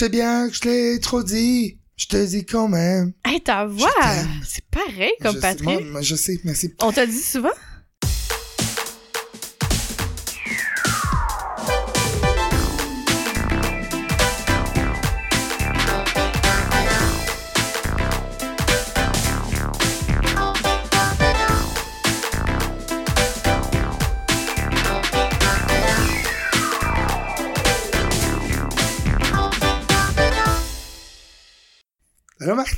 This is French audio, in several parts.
sais bien que je l'ai trop dit. Je te dis quand même. Hey, ta voix, c'est pareil comme je Patrick. moi, je sais, mais c'est... On t'a dit souvent?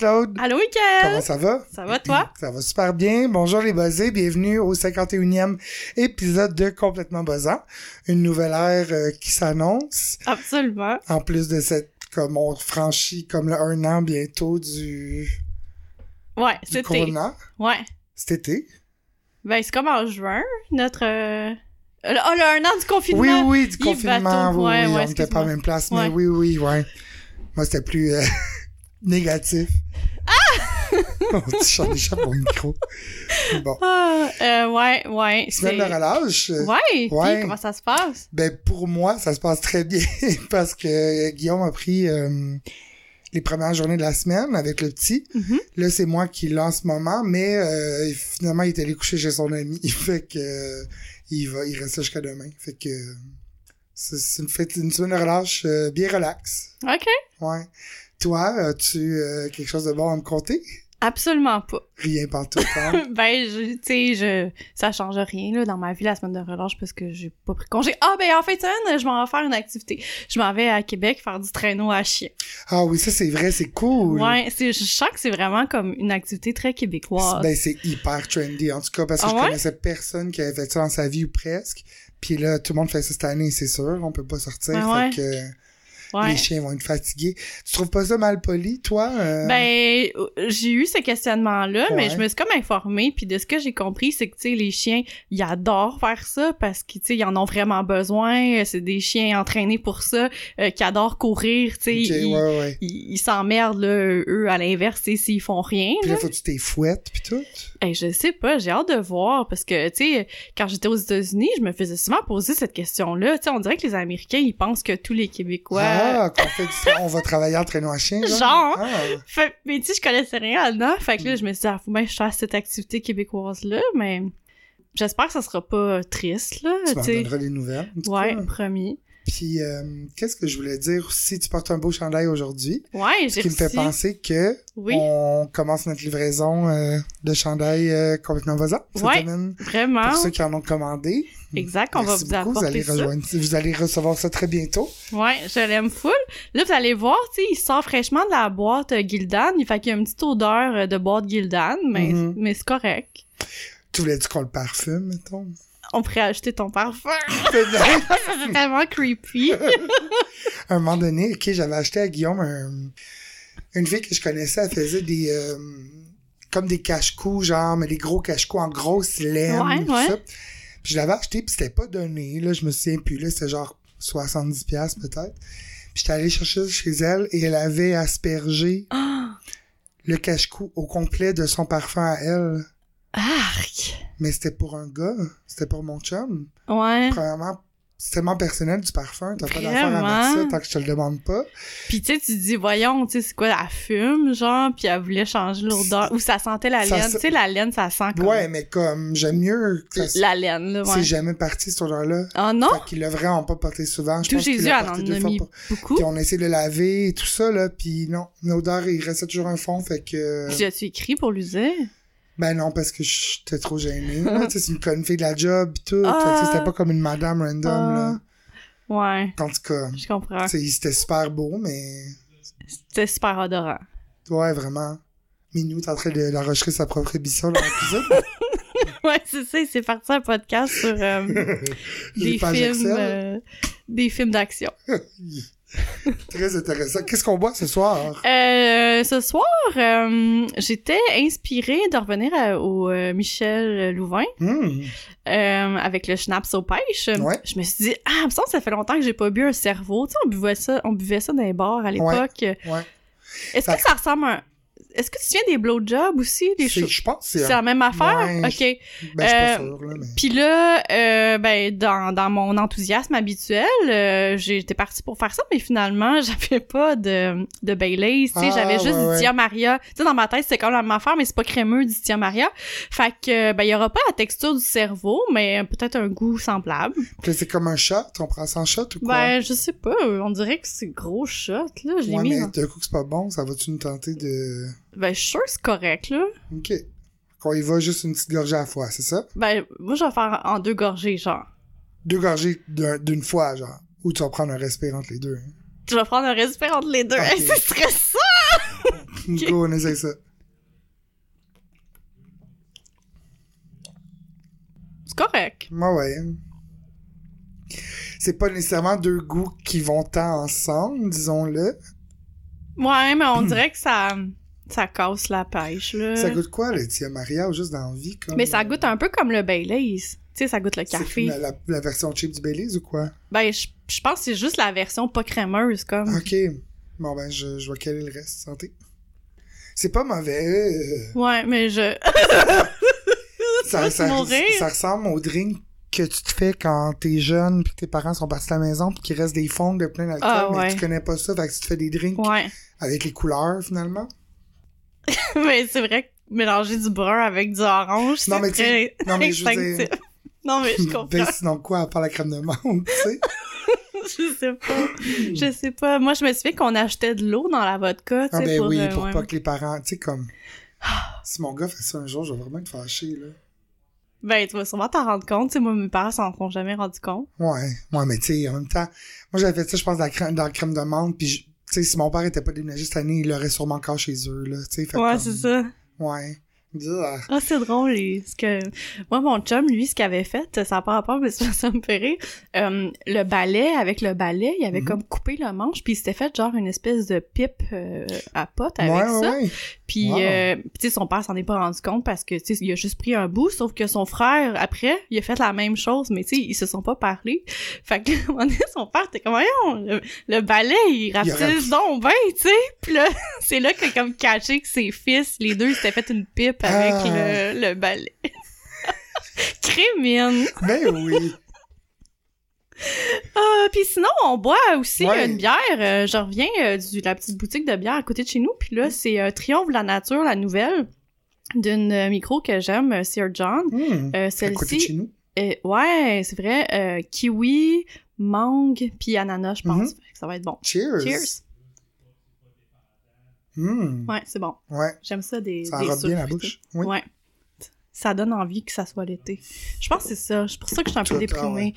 Allô, Marc-Claude. Allô, Mickaël? Comment ça va? Ça va, toi? Ça va super bien. Bonjour les buzzés. Bienvenue au 51e épisode de Complètement Buzzant. Une nouvelle ère euh, qui s'annonce. Absolument. En plus de cette, comme on franchit comme le un an bientôt du, Ouais, c'était. corona. Ouais. Cet été. Ben, c'est comme en juin, notre... euh, Oh, le un an du confinement. Oui, oui, du Yves confinement. Bateau. Oui, Ouais, oui, ouais, on n'était pas à la même place, mais Ouais. oui, oui, ouais. Moi, c'était plus euh, négatif. Ah! J'en échappe mon micro. Bon. Ah, euh, ouais, ouais. Semaine de relâche. euh, Ouais, puis Ouais. comment ça se passe? Ben, pour moi, ça se passe très bien parce que Guillaume a pris euh, les premières journées de la semaine avec le petit. Mhm. Là, c'est moi qui l'ai en ce moment, mais euh, finalement, il est allé coucher chez son ami. fait que euh, il va, il reste là jusqu'à demain. Fait que euh, c'est une fête, une semaine de relâche euh, bien relax. OK. Ouais. Toi, as-tu euh, quelque chose de bon à me conter? Absolument pas. Rien partout. Hein? ben, tu sais, je, ça change rien, là, dans ma vie, la semaine de relâche, parce que j'ai pas pris congé. Ah, ben, en semaine, je m'en vais faire une activité. Je m'en vais à Québec faire du traîneau à chien. ah oui, ça c'est vrai, c'est cool. Ouais, je sens que c'est vraiment comme une activité très québécoise. Ben, c'est hyper trendy, en tout cas, parce que Ah je ouais? connaissais personne qui avait fait ça dans sa vie ou presque. Puis là, tout le monde fait ça cette année, c'est sûr. On peut pas sortir, Ah fait ouais? que ouais. les chiens vont être fatigués. Tu trouves pas ça mal poli, toi? euh? Ben, euh, j'ai eu ce questionnement-là, mais je me suis comme informée, puis de ce que j'ai compris, c'est que, tu sais, les chiens, ils adorent faire ça parce qu'ils, tu sais, ils en ont vraiment besoin. Euh, C'est des chiens entraînés pour ça, euh, qui adorent courir, tu sais. Ok, ils, ouais, ouais. ils- ils s'emmerdent, là, eux, à l'inverse, tu sais, s'ils font rien. Puis là. là, faut que tu t'es fouettes, puis tout. Hey, je sais pas, j'ai hâte de voir, parce que, tu sais, quand j'étais aux États-Unis, je me faisais souvent poser cette question-là. Tu sais, on dirait que les Américains, ils pensent que tous les Québécois... Ah, qu'on fait du... on va travailler en traîneau à chien, genre? Genre. Ah. Fait, mais tu sais, je connaissais rien là-dedans. Fait que là, je me suis dit, ah, faut bien que je fasse cette activité québécoise-là, mais j'espère que ça sera pas triste, là, Tu m'en donneras des nouvelles. Ouais, cas. promis. Puis, euh, qu'est-ce que je voulais dire aussi? Tu portes un beau chandail aujourd'hui. Ouais, Ce qui me fait penser que Oui, on commence notre livraison euh, de chandail euh, complètement vasant cette Ouais. semaine. vraiment. Pour ceux qui en ont commandé. Exact, on va vous beaucoup. Vous apporter allez, ça. vous allez recevoir ça très bientôt. Ouais, je l'aime full. Là, vous allez voir, tu sais, il sort fraîchement de la boîte euh, Gildan. Il fait qu'il y a une petite odeur euh, de boîte Gildan, mais, Mhm. mais c'est correct. Tu voulais-tu qu'on le parfume, mettons? On pourrait acheter ton parfum. C'est tellement creepy. à un moment donné, ok, j'avais acheté à Guillaume un- une fille que je connaissais, elle faisait des euh, comme des cache-coups, genre, mais des gros cache-coups en grosse laine, Ouais, tout ouais. ça. Puis je l'avais acheté, puis c'était pas donné, là, je me souviens plus, là, c'était genre 70$ piastres, peut-être. Puis j'étais allé chercher chez elle, et elle avait aspergé Ah, le cache-cou au complet de son parfum à elle. arc. Mais c'était pour un gars, c'était pour mon chum. Ouais. Premièrement, c'est tellement personnel du parfum, t'as pas d'affaire avec Vraiment? ça tant que je te le demande pas. Puis tu sais, tu dis, voyons, tu sais, c'est quoi, elle fume, genre, puis elle voulait changer l'odeur, ou ça sentait la Ça laine. Tu sais, la laine, ça sent comme... Ouais, mais comme, j'aime mieux que ça La laine, là, c'est jamais parti, cette odeur-là. Oh non? Fait qu'il l'a vraiment pas porté souvent. Je Tout pense qu'il Jésus, elle porté en deux a mis pour- beaucoup. Puis on a essayé de le laver et tout ça, là, puis non, l'odeur, il restait toujours un fond, fait que... As-tu écrit pour dire? Ben non, parce que j'étais trop gêné. là. tu sais, c'est une, une fille de la job pis tout. Ah. C'était pas comme une madame random, là. Ouais, En tout cas, je comprends. c'était super beau, mais... C'était super odorant. Ouais, vraiment. Minou est en train de d'enregistrer sa propre émission dans la cuisine. ouais, c'est ça, c'est parti un podcast sur euh, des films... Euh, des films d'action. Très intéressant. Qu'est-ce qu'on boit ce soir? Euh, ce soir, euh, j'étais inspirée de revenir à- au euh, Michel Louvain Hmm. avec le schnapps aux pêches. Ouais. Je me suis dit, ah, me semble ça fait longtemps que j'ai pas bu un cerveau. Tu sais, on buvait ça, on buvait ça dans les bars à l'époque. Ouais. Est-ce que ça ressemble à un... est-ce que tu te souviens des blowjobs aussi? C'est- choses? Je pense C'est la même affaire? Ouais, ok. Ben, je suis pas Euh, là, mais... Puis là, euh, ben, dans, dans mon enthousiasme habituel, euh, j'étais partie pour faire ça, mais finalement, j'avais pas de, de Baileys, tu sais, Ah, j'avais juste ouais, du. Tia Maria. Tu sais, dans ma tête, c'est quand même la même affaire, mais c'est pas crémeux du Tia Maria. Fait que, ben, il y aura pas la texture du cerveau, mais peut-être un goût semblable. Puis c'est comme un shot, on prend ça en shot ou quoi? Ben, je sais pas, on dirait que c'est gros shot, là, je l'ai ouais, mis mais d'un coup que c'est pas bon, ça va-tu nous tenter de... Ben, je suis sûre que c'est correct, là. OK. Qu'on y va juste une petite gorgée à la fois, c'est ça? Ben, moi, je vais faire en deux gorgées, genre. Deux gorgées d'un- d'une fois, genre. Ou tu vas prendre un respire entre les deux. hein. Je vais prendre un respect entre les deux. Ok. Hey, c'est stressant! Go, on essaye ça. C'est correct. Ouais, ouais. C'est pas nécessairement deux goûts qui vont tant ensemble, disons-le. Ouais, mais on dirait que ça, ça casse la pêche, là. Ça goûte quoi, le Tia Maria, ou juste dans la vie? Comme, Mais ça euh, goûte un peu comme le Baileys. Tu sais, ça goûte le café. La, la- la version cheap du Baileys ou quoi? Ben, je je pense que c'est juste la version pas crémeuse, comme. Ok. Bon, ben, je, je vais caler le reste. Santé. C'est pas mauvais. Ouais, mais je... ça, vas ça, mourir. ça ressemble au drink que tu te fais quand t'es jeune puis que tes parents sont partis de la maison puis qu'il reste des fonds de plein d'alcool Ah, mais ouais. tu connais pas ça fait que tu te fais des drinks Ouais. avec les couleurs finalement mais c'est vrai que mélanger du brun avec du orange, c'est Non, mais non, mais je dire-. Non, mais je comprends. ben sinon quoi à part la crème de menthe tu sais? Je sais pas. Je sais pas. Moi, je me souviens qu'on achetait de l'eau dans la vodka, tu ah sais, ben pour... oui euh, pour ouais. pas que les parents tu sais comme si mon gars fait ça un jour je vais vraiment être fâché là Ben, tu vas sûrement t'en rendre compte. Tu sais, moi, mes parents s'en sont jamais rendus compte. ouais ouais mais tu sais en même temps moi j'avais fait ça je pense dans la crème, dans la crème de menthe puis sais si mon père était pas déménagé cette année il l'aurait sûrement encore chez eux là fait Ouais, comme- c'est ça. ouais Ah. C'est drôle, les- ce que... Moi, mon chum, lui, ce qu'il avait fait, ça n'a pas rapport, mais ça, ça me fait rire. Euh, le balai, avec le balai, il avait Mhm. comme coupé le manche, puis il s'était fait genre une espèce de pipe euh, à pote avec ouais, ça. ouais, ouais. Puis, Wow. euh, puis, tu sais, son père s'en est pas rendu compte parce que, tu sais, il a juste pris un bout, sauf que son frère, après, il a fait la même chose, mais tu sais, ils se sont pas parlé. Fait que, à un moment donné, son père était comme, voyons, le, le balai, il rapetisse donc ben, tu sais. Puis là, c'est là qu'il a comme caché que ses fils, les deux, ils s'étaient fait une pipe avec Ah. le, le balai. Crémine! Ben oui. Ah, puis sinon, on boit aussi Ouais. une bière. Euh, je reviens euh, de la petite boutique de bière à côté de chez nous. Puis là, c'est euh, Triomphe de la nature, la nouvelle, d'une euh, micro que j'aime, euh, Sir John. Hmm. Euh, À côté de Celle-ci, chez nous. euh, ouais, c'est vrai, euh, kiwi, mangue, puis ananas, je pense. Mhm. Que Ça va être bon. Cheers. Cheers! Hmm. Ouais, c'est bon. Ouais. J'aime ça des Ça des enrobe bien la bouche. Oui. Ouais. Ça donne envie que ça soit l'été. Je pense que c'est ça. C'est pour ça que je suis un peu Tout, déprimée.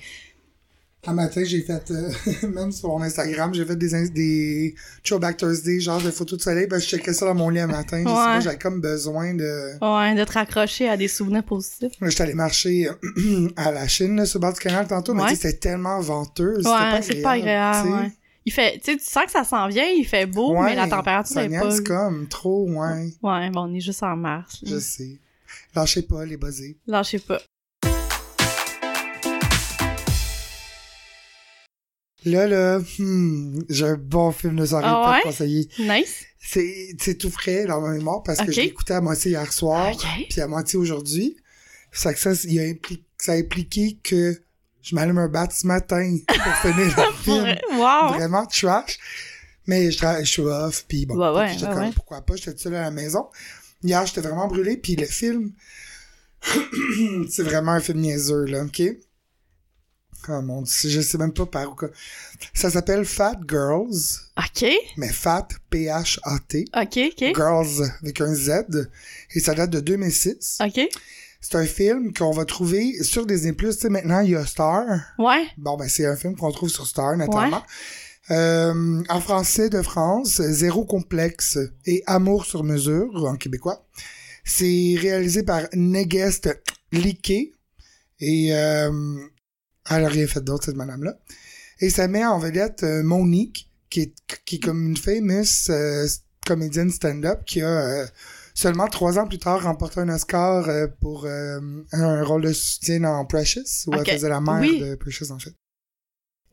Un matin, j'ai fait, euh, même sur mon Instagram, j'ai fait des, des Throwback Thursday, genre de photos de soleil, ben je checkais ça dans mon lit un matin. Je sais Ouais. pas, j'avais comme besoin de... Ouais, de te raccrocher à des souvenirs positifs. J'étais allé marcher euh, à la Chine, là, sur le bord du canal tantôt, mais Ouais. c'était tellement venteux. Ouais, c'est pas agréable, ouais. Il fait, tu sais, tu sens que ça s'en vient, il fait beau, Ouais, mais la température ça n'est pas. comme trop, ouais. Ouais, bon, on est juste en mars. là. Je sais. Lâchez pas, les buzzés. Lâchez pas. Là, là, hmm, j'ai un bon film de soirée Ah ouais? conseiller. Nice. C'est, tout frais dans ma mémoire parce que je l'ai écouté à moitié hier soir, puis à moitié aujourd'hui. Ça, que ça, il a impli- ça a impliqué que je m'allume un bat ce matin pour finir le film. Wow. Vraiment trash. Mais je, je suis off, puis bon, Ouais, ouais, j'étais ouais, comme, ouais. pourquoi pas, j'étais seul à la maison. Hier, j'étais vraiment brûlé, puis le film, c'est vraiment un film niaiseux, là, OK? Oh mon dieu, je sais même pas par où. Ça s'appelle Fat Girls, Ok. mais Fat, P-H-A-T. Ok, ok. Girls avec un Z, et ça date de 2006. Ok. C'est un film qu'on va trouver sur Disney+. Tu sais, maintenant, il y a Star. Ouais. Bon, ben, c'est un film qu'on trouve sur Star, notamment. Euh, en français de France, Zéro complexe et Amour sur mesure, en québécois. C'est réalisé par Negest Liquet. Et euh, elle a rien fait d'autre, cette madame-là. Et ça met en vedette euh, Monique, qui est, qui est comme une famous euh, comédienne stand-up qui a seulement trois ans plus tard remporté un Oscar euh, pour euh, un rôle de soutien dans Precious, où elle faisait la mère Oui. de Precious, en fait.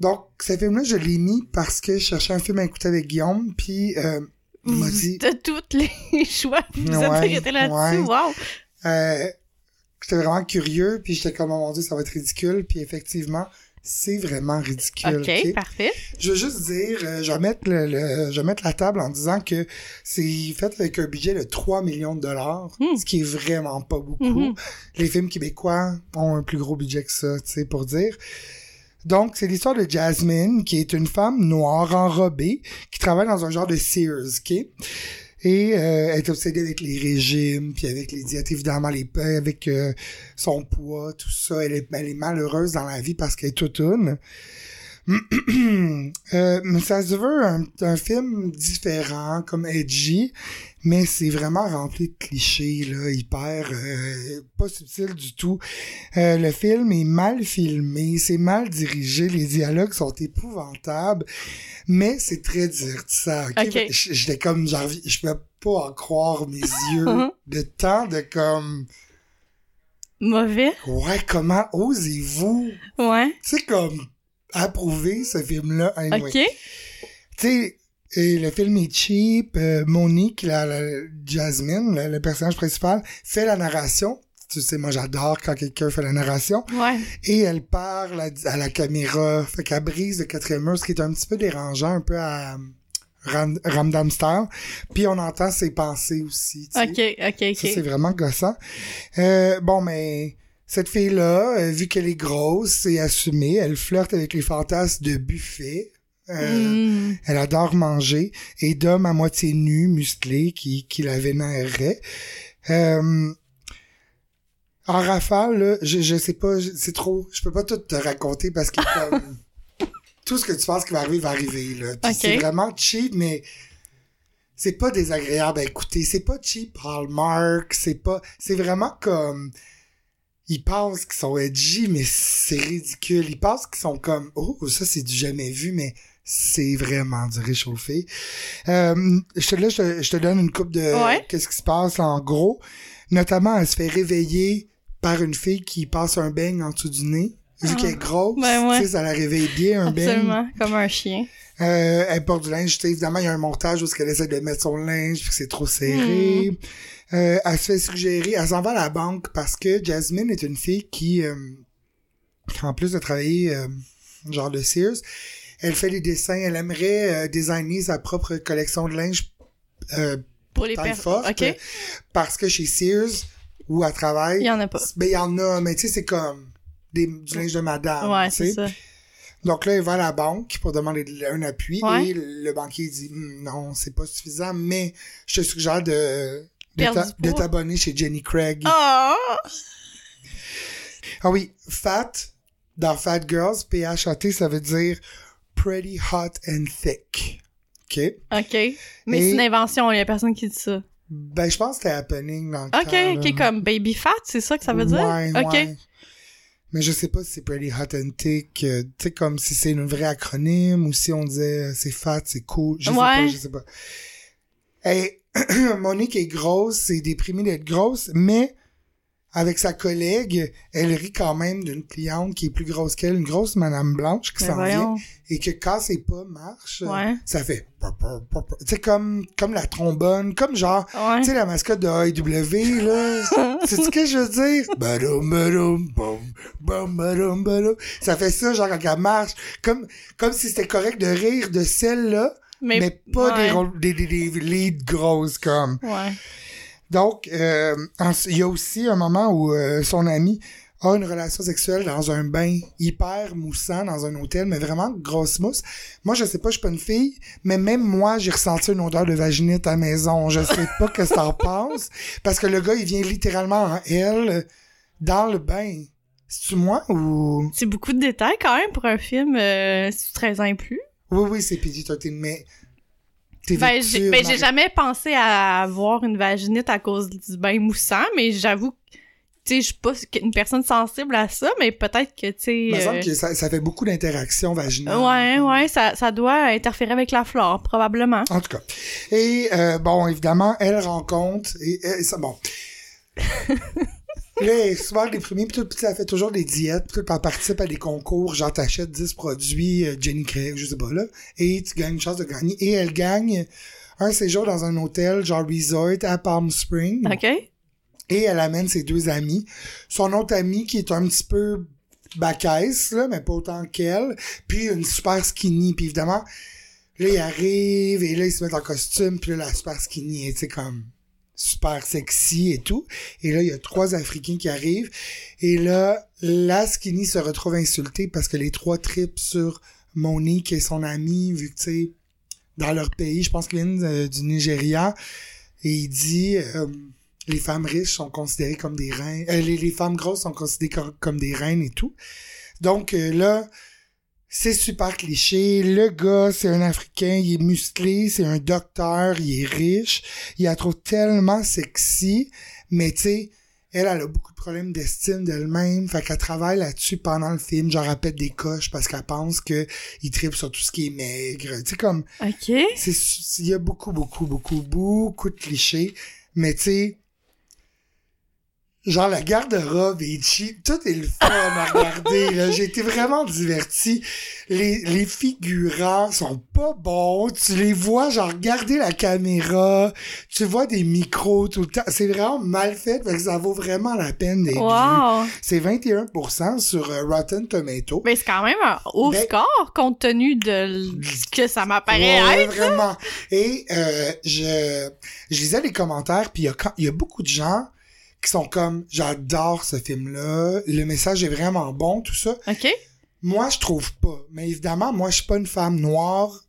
Donc, ce film-là, je l'ai mis parce que je cherchais un film à écouter avec Guillaume, puis euh, Il m'a dit, De tous les choix, vous Ouais, êtes là-dessus. ouais. Wow. euh, j'étais vraiment curieux, puis j'étais comme, oh mon dieu, ça va être ridicule, puis effectivement, c'est vraiment ridicule. OK, parfait. Je veux juste dire, euh, je vais mettre le, le- je vais mettre la table en disant que c'est fait avec un budget de 3 millions de dollars, Hmm. ce qui est vraiment pas beaucoup. Mhm. Les films québécois ont un plus gros budget que ça, tu sais, pour dire. Donc, c'est l'histoire de Jasmine, qui est une femme noire enrobée, qui travaille dans un genre de Sears, ok? Et euh, elle est obsédée avec les régimes, puis avec les diètes, évidemment, les, avec euh, son poids, tout ça. Elle est, elle est malheureuse dans la vie parce qu'elle est toute une. Euh, ça se veut un, un film différent, comme edgy, mais c'est vraiment rempli de clichés, là, hyper euh, pas subtil du tout. Euh, le film est mal filmé, c'est mal dirigé, les dialogues sont épouvantables, mais c'est très divertissant. ok? Ok. J- J'étais comme, je peux pas en croire mes yeux de temps de comme, Mauvais. ouais, comment osez-vous, Ouais. sais, comme, approuver ce film-là, anyway. OK. Tu sais, et le film est cheap. euh, Monique, la, la- Jasmine, le, le personnage principal, fait la narration. Tu sais, moi, j'adore quand quelqu'un fait la narration. Ouais. Et elle parle à, à la caméra. Fait qu'elle brise le quatrième mur, ce qui est un petit peu dérangeant, un peu à Ram, Ramdam. Puis on entend ses pensées aussi. tu sais. OK, OK, Ça, c'est OK. vraiment gossant. Euh, bon, mais cette fille-là, euh, vu qu'elle est grosse et assumée, elle flirte avec les fantasmes de buffet. Euh, Mm. Elle adore manger et d'hommes à moitié nus, musclés, qui, qui la vénéreraient. Euh, en rafale, là, je, je sais pas, c'est trop, je peux pas tout te raconter parce que comme, tout ce que tu penses qui va arriver va arriver, là. Puis Ok. C'est vraiment cheap, mais c'est pas désagréable à écouter. C'est pas cheap Hallmark, c'est pas, c'est vraiment comme, ils pensent qu'ils sont edgy, mais c'est ridicule. Ils pensent qu'ils sont comme, oh, ça c'est du jamais vu, mais c'est vraiment du réchauffé. Euh, je te, là, je te, je te donne une coupe de Ouais. qu'est-ce qui se passe en gros. Notamment, elle se fait réveiller par une fille qui passe un beigne en dessous du nez. Vu Ah. qu'elle est grosse, Ben ouais. tu sais, ça la réveille bien, un beigne. Absolument. Comme un chien. Euh, elle porte du linge. tu sais, Évidemment, il y a un montage où elle essaie de mettre son linge, puis que c'est trop serré. Euh, elle se fait suggérer, elle s'en va à la banque parce que Jasmine est une fille qui, euh, en plus de travailler euh, genre de Sears, elle fait des dessins. Elle aimerait euh, designer sa propre collection de linge euh, Pour les personnes. forte, OK. parce que chez Sears, où elle travaille, Il y en a pas. ben il y en a, mais tu sais, c'est comme des, du linge de madame. Ouais, c'est ça. Donc là, il va à la banque pour demander de- un appui Ouais. et le banquier dit Hum, non, c'est pas suffisant, mais je te suggère de, de, t'abonner chez Jenny Craig. Oh! Ah oui, fat, dans Fat Girls, P-H-A-T, ça veut dire pretty hot and thick. OK? OK. Mais c'est une invention, il y a personne qui dit ça. Ben, je pense que c'était happening dans le OK, temps, OK, là. comme baby fat, c'est ça que ça veut dire? Ouais, OK. ouais. Mais je sais pas si c'est pretty hot and thick, euh, tu sais, comme si c'est une vraie acronyme ou si on disait euh, c'est fat, c'est cool. Je sais Ouais. pas, je sais pas. Hey, Monique est grosse, c'est déprimé d'être grosse, mais avec sa collègue, elle rit quand même d'une cliente qui est plus grosse qu'elle, une grosse madame blanche qui s'en vient et que quand ses pas marchent, Ouais. ça fait sais comme comme la trombone, comme genre Ouais. tu sais, la mascotte de AEW, là. C'est ce que je veux dire? Ça fait ça, genre, quand elle marche. Comme, comme si c'était correct de rire de celle-là, mais, pas ouais. des, des, des, des leads grosses, comme. Ouais. Donc, euh, il y a aussi un moment où euh, son ami a une relation sexuelle dans un bain hyper moussant dans un hôtel, mais vraiment grosse mousse. Moi, je sais pas, je suis pas une fille, mais même moi, j'ai ressenti une odeur de vaginite à la maison. Je sais pas que ça en pense, parce que le gars, il vient littéralement en elle dans le bain. C'est-tu moi ou... C'est beaucoup de détails quand même pour un film euh, sous 13 ans et plus. Oui, oui, c'est PG-13, mais... T'es Ben, j'ai ben, jamais pensé à avoir une vaginite à cause du bain moussant, mais j'avoue que, tu sais, je suis pas une personne sensible à ça, mais peut-être que, tu sais... Il me semble euh, que ça, ça fait beaucoup d'interactions vaginales. Ouais, ouais, ça, ça doit interférer avec la flore, probablement. En tout cas. Et euh, bon, évidemment, elle rencontre et, et ça bon. Là, elle est souvent déprimée, puis tout, puis elle fait toujours des diètes, puis tout, elle participe à des concours, genre t'achètes 10 produits euh, Jenny Craig, je sais pas là, et tu gagnes une chance de gagner. Et elle gagne un séjour dans un hôtel, genre resort à Palm Springs. OK. Et elle amène ses deux amis. Son autre ami qui est un petit peu bacaisse, là, mais pas autant qu'elle. Puis une super skinny. Puis évidemment, là, il arrive et là, ils se mettent en costume. Puis là, la super skinny tu sais, comme super sexy et tout. Et là, il y a trois Africains qui arrivent. Et là, la skinny se retrouve insultée parce que les trois tripent sur Monique et son ami, vu que, tu sais, dans leur pays, je pense qu'il vient euh, du Nigeria, et il dit... euh, les femmes riches sont considérées comme des reines. euh, les, femmes grosses sont considérées comme, comme des reines et tout. Donc euh, là, c'est super cliché. Le gars, c'est un Africain, il est musclé, c'est un docteur, il est riche. Il la trouve tellement sexy, mais tu sais, elle, elle a beaucoup de problèmes d'estime d'elle-même. Fait qu'elle travaille là-dessus pendant le film, genre elle pète des coches parce qu'elle pense que il tripe sur tout ce qui est maigre. Tu sais, comme OK. il y a beaucoup beaucoup beaucoup beaucoup de clichés mais tu sais genre la garde-robe est cheap. Tout est le fun à regarder là. J'ai été vraiment diverti. Les les figurants sont pas bons. Tu les vois genre regarder la caméra. Tu vois des micros tout le temps. C'est vraiment mal fait fait que ça vaut vraiment la peine d'être vu. Wow. c'est 21% sur euh, Rotten Tomato Mais c'est quand même un haut Ben- score compte tenu de ce que ça m'apparaît Ouais, être. vraiment. Et euh, je, je lisais les commentaires, puis il y, a quand- il y a beaucoup de gens qui sont comme j'adore ce film-là, le message est vraiment bon, tout ça. OK? Moi, je trouve pas. Mais évidemment, moi, je suis pas une femme noire,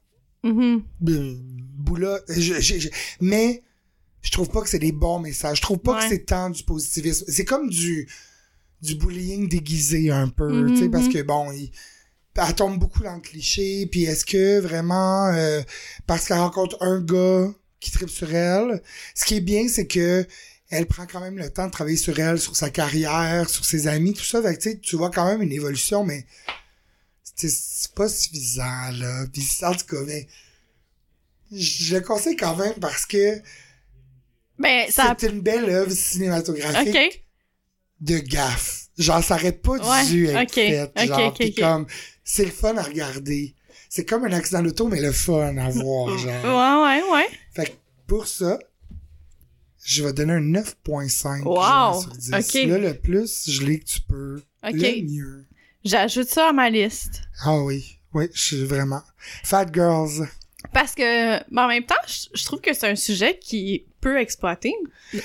euh, boula, je- je- je- mais je trouve pas que c'est des bons messages. Je trouve pas Ouais. que c'est tant du positivisme. C'est comme du du bullying déguisé un peu, tu sais, parce mhm. que bon, il, elle tombe beaucoup dans le cliché. Puis est-ce que vraiment euh, parce qu'elle rencontre un gars qui tripe sur elle, ce qui est bien, c'est que elle prend quand même le temps de travailler sur elle, sur sa carrière, sur ses amis, tout ça. Fait que, tu vois quand même une évolution, mais c'est pas suffisant, là. Puis, en tout cas, mais je le conseille quand même parce que Ben, ça... c'est une belle œuvre cinématographique de gaffe. Genre, ça aurait pas Ouais, dû être ok, fait. Genre, pis comme, c'est le fun à regarder. C'est comme un accident d'auto, mais le fun à voir, genre. Ouais, ouais, ouais. Fait que pour ça, je vais donner un 9.5 Wow, sur 10. ok. Là, le plus, je l'ai que tu peux. OK. Le mieux. J'ajoute ça à ma liste. Ah oui, oui, je suis vraiment. Fat Girls. Parce que, mais en même temps, je, je trouve que c'est un sujet qui est peu exploité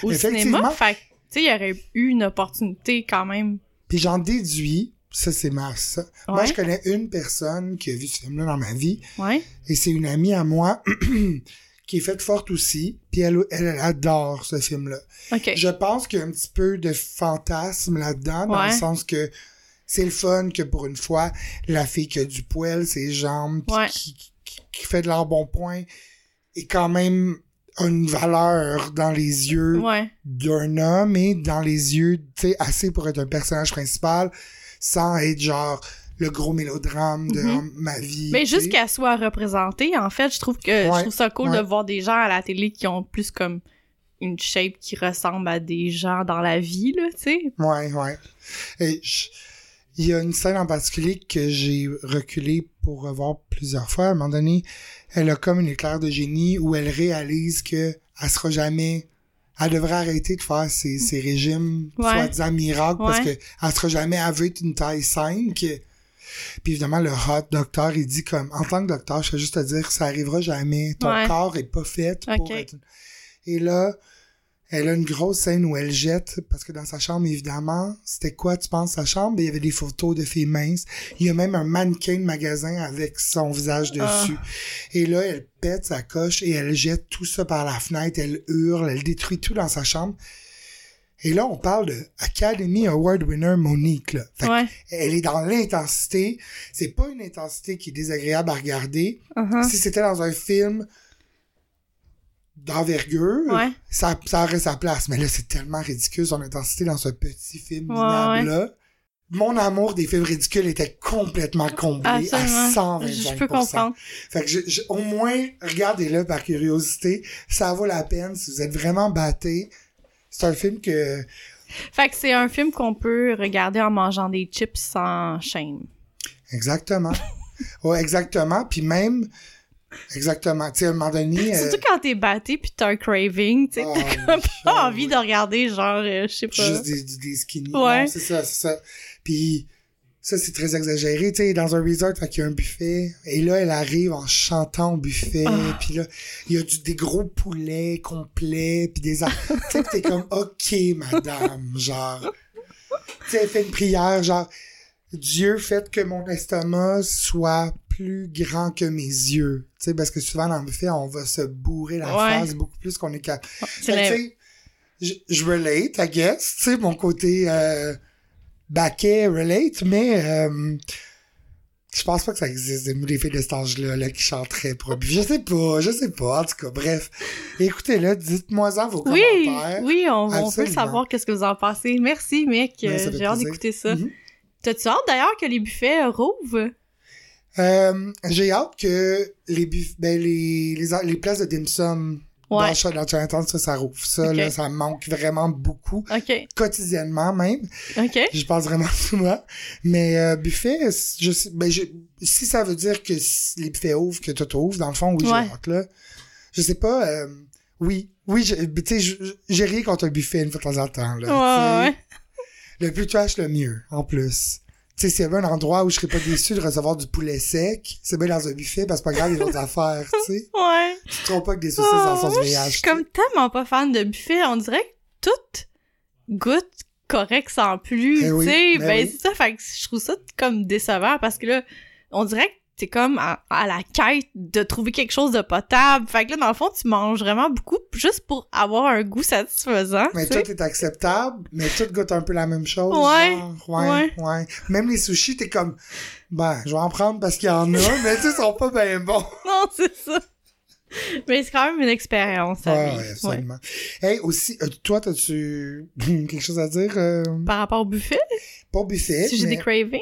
au cinéma. Fait tu sais, il y aurait eu une opportunité quand même. Puis j'en déduis, ça c'est ma... ça. Moi, Ouais. je connais une personne qui a vu ce film-là dans ma vie. Ouais. Et c'est une amie à moi qui est faite forte aussi. Puis elle, adore ce film-là. Je pense qu'il y a un petit peu de fantasme là-dedans, dans Ouais. le sens que c'est le fun que pour une fois, la fille qui a du poil, ses jambes, Ouais. qui, qui, qui fait de l'embonpoint, est quand même une valeur dans les yeux Ouais. d'un homme et dans les yeux, tu sais, assez pour être un personnage principal, sans être genre le gros mélodrame de Mhm. ma vie. Mais juste qu'elle soit représentée, en fait, je trouve que je trouve ça cool ouais. de voir des gens à la télé qui ont plus comme une shape qui ressemble à des gens dans la vie, là, tu sais. Ouais, ouais. Et je- il y a une scène en particulier que j'ai reculé pour revoir plusieurs fois. À un moment donné, elle a comme une éclair de génie où elle réalise que elle sera jamais, elle devrait arrêter de faire ses, ses régimes Ouais. soi-disant miracles parce que elle sera jamais avouée une taille 5. Puis évidemment, le hot docteur, il dit comme, en tant que docteur, je vais juste te dire, ça arrivera jamais. Ton Ouais. corps est pas fait pour être... Et là, elle a une grosse scène où elle jette, parce que dans sa chambre, évidemment, c'était quoi, tu penses, sa chambre? Il y avait des photos de filles minces. Il y a même un mannequin de magasin avec son visage Ah. dessus. Et là, elle pète sa coche et elle jette tout ça par la fenêtre. Elle hurle, elle détruit tout dans sa chambre. Et là, on parle de Academy Award winner Monique, là. Fait Ouais. Elle est dans l'intensité. C'est pas une intensité qui est désagréable à regarder. Uh-huh. Si c'était dans un film d'envergure, Ouais. ça, ça aurait sa place. Mais là, c'est tellement ridicule son intensité dans ce petit film Ouais, minable-là. Mon amour des films ridicules était complètement comblé Absolument. à 125%. Je peux comprendre. Fait que je- je- au moins, regardez-le par curiosité. Ça vaut la peine si vous êtes vraiment batté. C'est un film que... Fait que c'est un film qu'on peut regarder en mangeant des chips sans shame. Exactement. ouais, exactement. Puis même Exactement. Tu sais, à un moment donné... euh, Surtout quand t'es batté puis t'as un craving, tu sais, ah, t'as comme pas envie oui. de regarder, genre, euh, je sais pas. Juste des, des, skinny. Ouais. C'est ça, c'est ça. Puis ça, c'est très exagéré, tu sais, dans un resort, fait qu'il y a un buffet. Et là, elle arrive en chantant au buffet. Ah. Puis là, il y a du, des gros poulets complets, puis des... tu sais, t'es comme, OK, madame, genre... Tu sais, elle fait une prière, genre... Dieu, faites que mon estomac soit plus grand que mes yeux. Tu sais, parce que souvent, dans le buffet, on va se bourrer la Ouais. face beaucoup plus qu'on est capable. Fait je relate, I guess, tu sais, mon côté euh, baquet relate, mais euh, je pense pas que ça existe, des des filles de cet âge-là là, qui chanteraient pour. Je sais pas, je sais pas, en tout cas, bref. Écoutez-le, dites-moi-en vos Oui, commentaires. oui, on, on veut savoir qu'est-ce que vous en pensez. Merci, mec. Ben, euh, J'ai hâte d'écouter ça. Mhm. T'as-tu hâte d'ailleurs que les buffets euh, rouvrent? Euh, J'ai hâte que les, buff- ben, les, les, les places de dim sum Ouais. dans, Ch- dans Chinatown, ça, ça rouvre. Ça, là, ça manque vraiment beaucoup, Ok, quotidiennement même. ok. Je pense vraiment souvent. Mais euh, buffet, je ben, je, si ça veut dire que les buffets ouvrent, que tout ouvre, dans le fond, oui, Ouais. j'ai hâte, là. Je sais pas, euh, oui, oui, je- tu sais, je- j'ai rien contre un buffet une fois de temps en temps, là. Ouais, tu sais. Le plus trash, le mieux, en plus. Tu sais, s'il y avait un endroit où je serais pas déçu de recevoir du poulet sec, c'est bien dans un buffet, parce que pas grave, les autres affaires, tu sais. ouais. Tu te trompes pas que des saucisses Oh, en sauce moi, je suis comme tellement pas fan de buffet. On dirait que tout goûte correct sans plus. Eh tu sais, ben ben, oui. c'est ça. Fait que je trouve ça comme décevant parce que là, on dirait que t'es comme à, à la quête de trouver quelque chose de potable. Fait que là, dans le fond, tu manges vraiment beaucoup juste pour avoir un goût satisfaisant. Mais tout est acceptable, mais tout goûte un peu la même chose. Ouais, genre. ouais, ouais. Même les sushis, t'es comme, ben, je vais en prendre parce qu'il y en a, mais tu sais, ils sont pas bien bons. Non, c'est ça. Mais c'est quand même une expérience. ouais, Ouais. absolument. Hey, aussi, euh, toi, t'as-tu quelque chose à dire? Euh, Par rapport au buffet, pas au buffet, si j'ai mais... des cravings?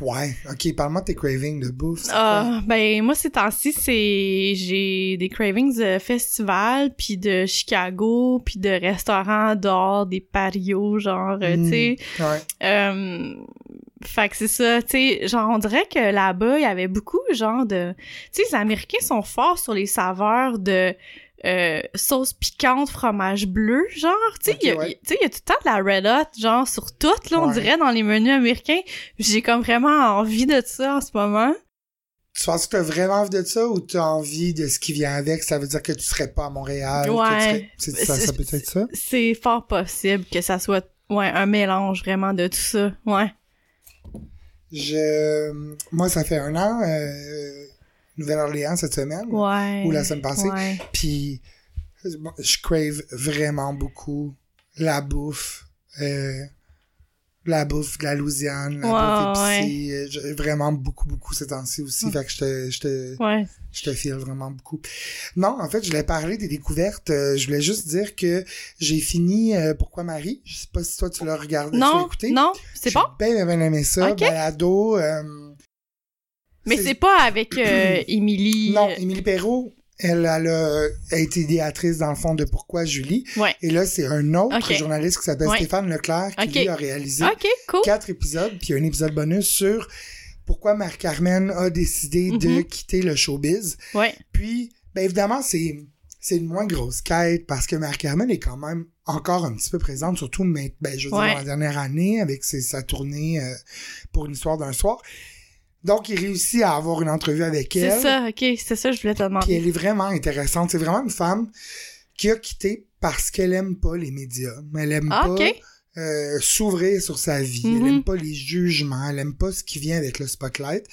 Ouais, ok, parle-moi de tes cravings de bouffe. Ah, ben moi ces temps-ci c'est j'ai des cravings de festival puis de Chicago puis de restaurants dehors des patios genre euh, tu sais Ouais. euh, fait que c'est ça tu sais genre on dirait que là-bas il y avait beaucoup genre de tu sais les Américains sont forts sur les saveurs de euh, sauce piquante, fromage bleu, genre, tu sais, il y a- ouais. tu sais, il y a tout le temps de la Red Hot, genre, sur tout, là, on Ouais. dirait, dans les menus américains. J'ai comme vraiment envie de ça en ce moment. Tu penses que t'as vraiment envie de ça ou t'as envie de ce qui vient avec? Ça veut dire que tu serais pas à Montréal? que tu Ouais. serais- Ça, ça peut être ça? c'est fort possible que ça soit ouais un mélange vraiment de tout ça ouais Je, moi, ça fait un an, euh, Nouvelle-Orléans cette semaine. ouais Ou la semaine passée. ouais. Puis, je crave vraiment beaucoup la bouffe. euh, la bouffe de la Louisiane, la Ouais, bouffe épicée. euh, vraiment beaucoup, beaucoup ces temps-ci aussi. Ouais. Fait que je te, je te, ouais je te file vraiment beaucoup. Non, en fait, je voulais parler des découvertes. euh, je voulais juste dire que j'ai fini euh, Pourquoi Marie? Je sais pas si toi tu l'as regardé, tu l'as non écouté. non c'est J'ai bon? bien, bien aimé ça. Ok. Balado. euh, mais c'est pas avec euh, Émilie Non, Émilie Perrault, elle, elle a, a été idéatrice dans le fond de Pourquoi Julie. ouais Et là, c'est un autre journaliste qui s'appelle Ouais. Stéphane Leclerc qui lui a réalisé cool quatre épisodes, puis un épisode bonus sur pourquoi Marc-Carmen a décidé de Mhm. quitter le showbiz. ouais Puis, ben évidemment, c'est c'est une moins grosse quête parce que Marc-Carmen est quand même encore un petit peu présente, surtout mais, ben, je veux dire, dans la dernière année avec ses- sa tournée euh, pour une histoire d'un soir. Donc, il réussit à avoir une entrevue avec elle. c'est ça ok c'est ça je voulais te Puis demander elle est vraiment intéressante. C'est vraiment une femme qui a quitté parce qu'elle aime pas les médias. Elle aime Ah, pas euh, s'ouvrir sur sa vie. Mhm. Elle aime pas les jugements. Elle aime pas ce qui vient avec le spotlight.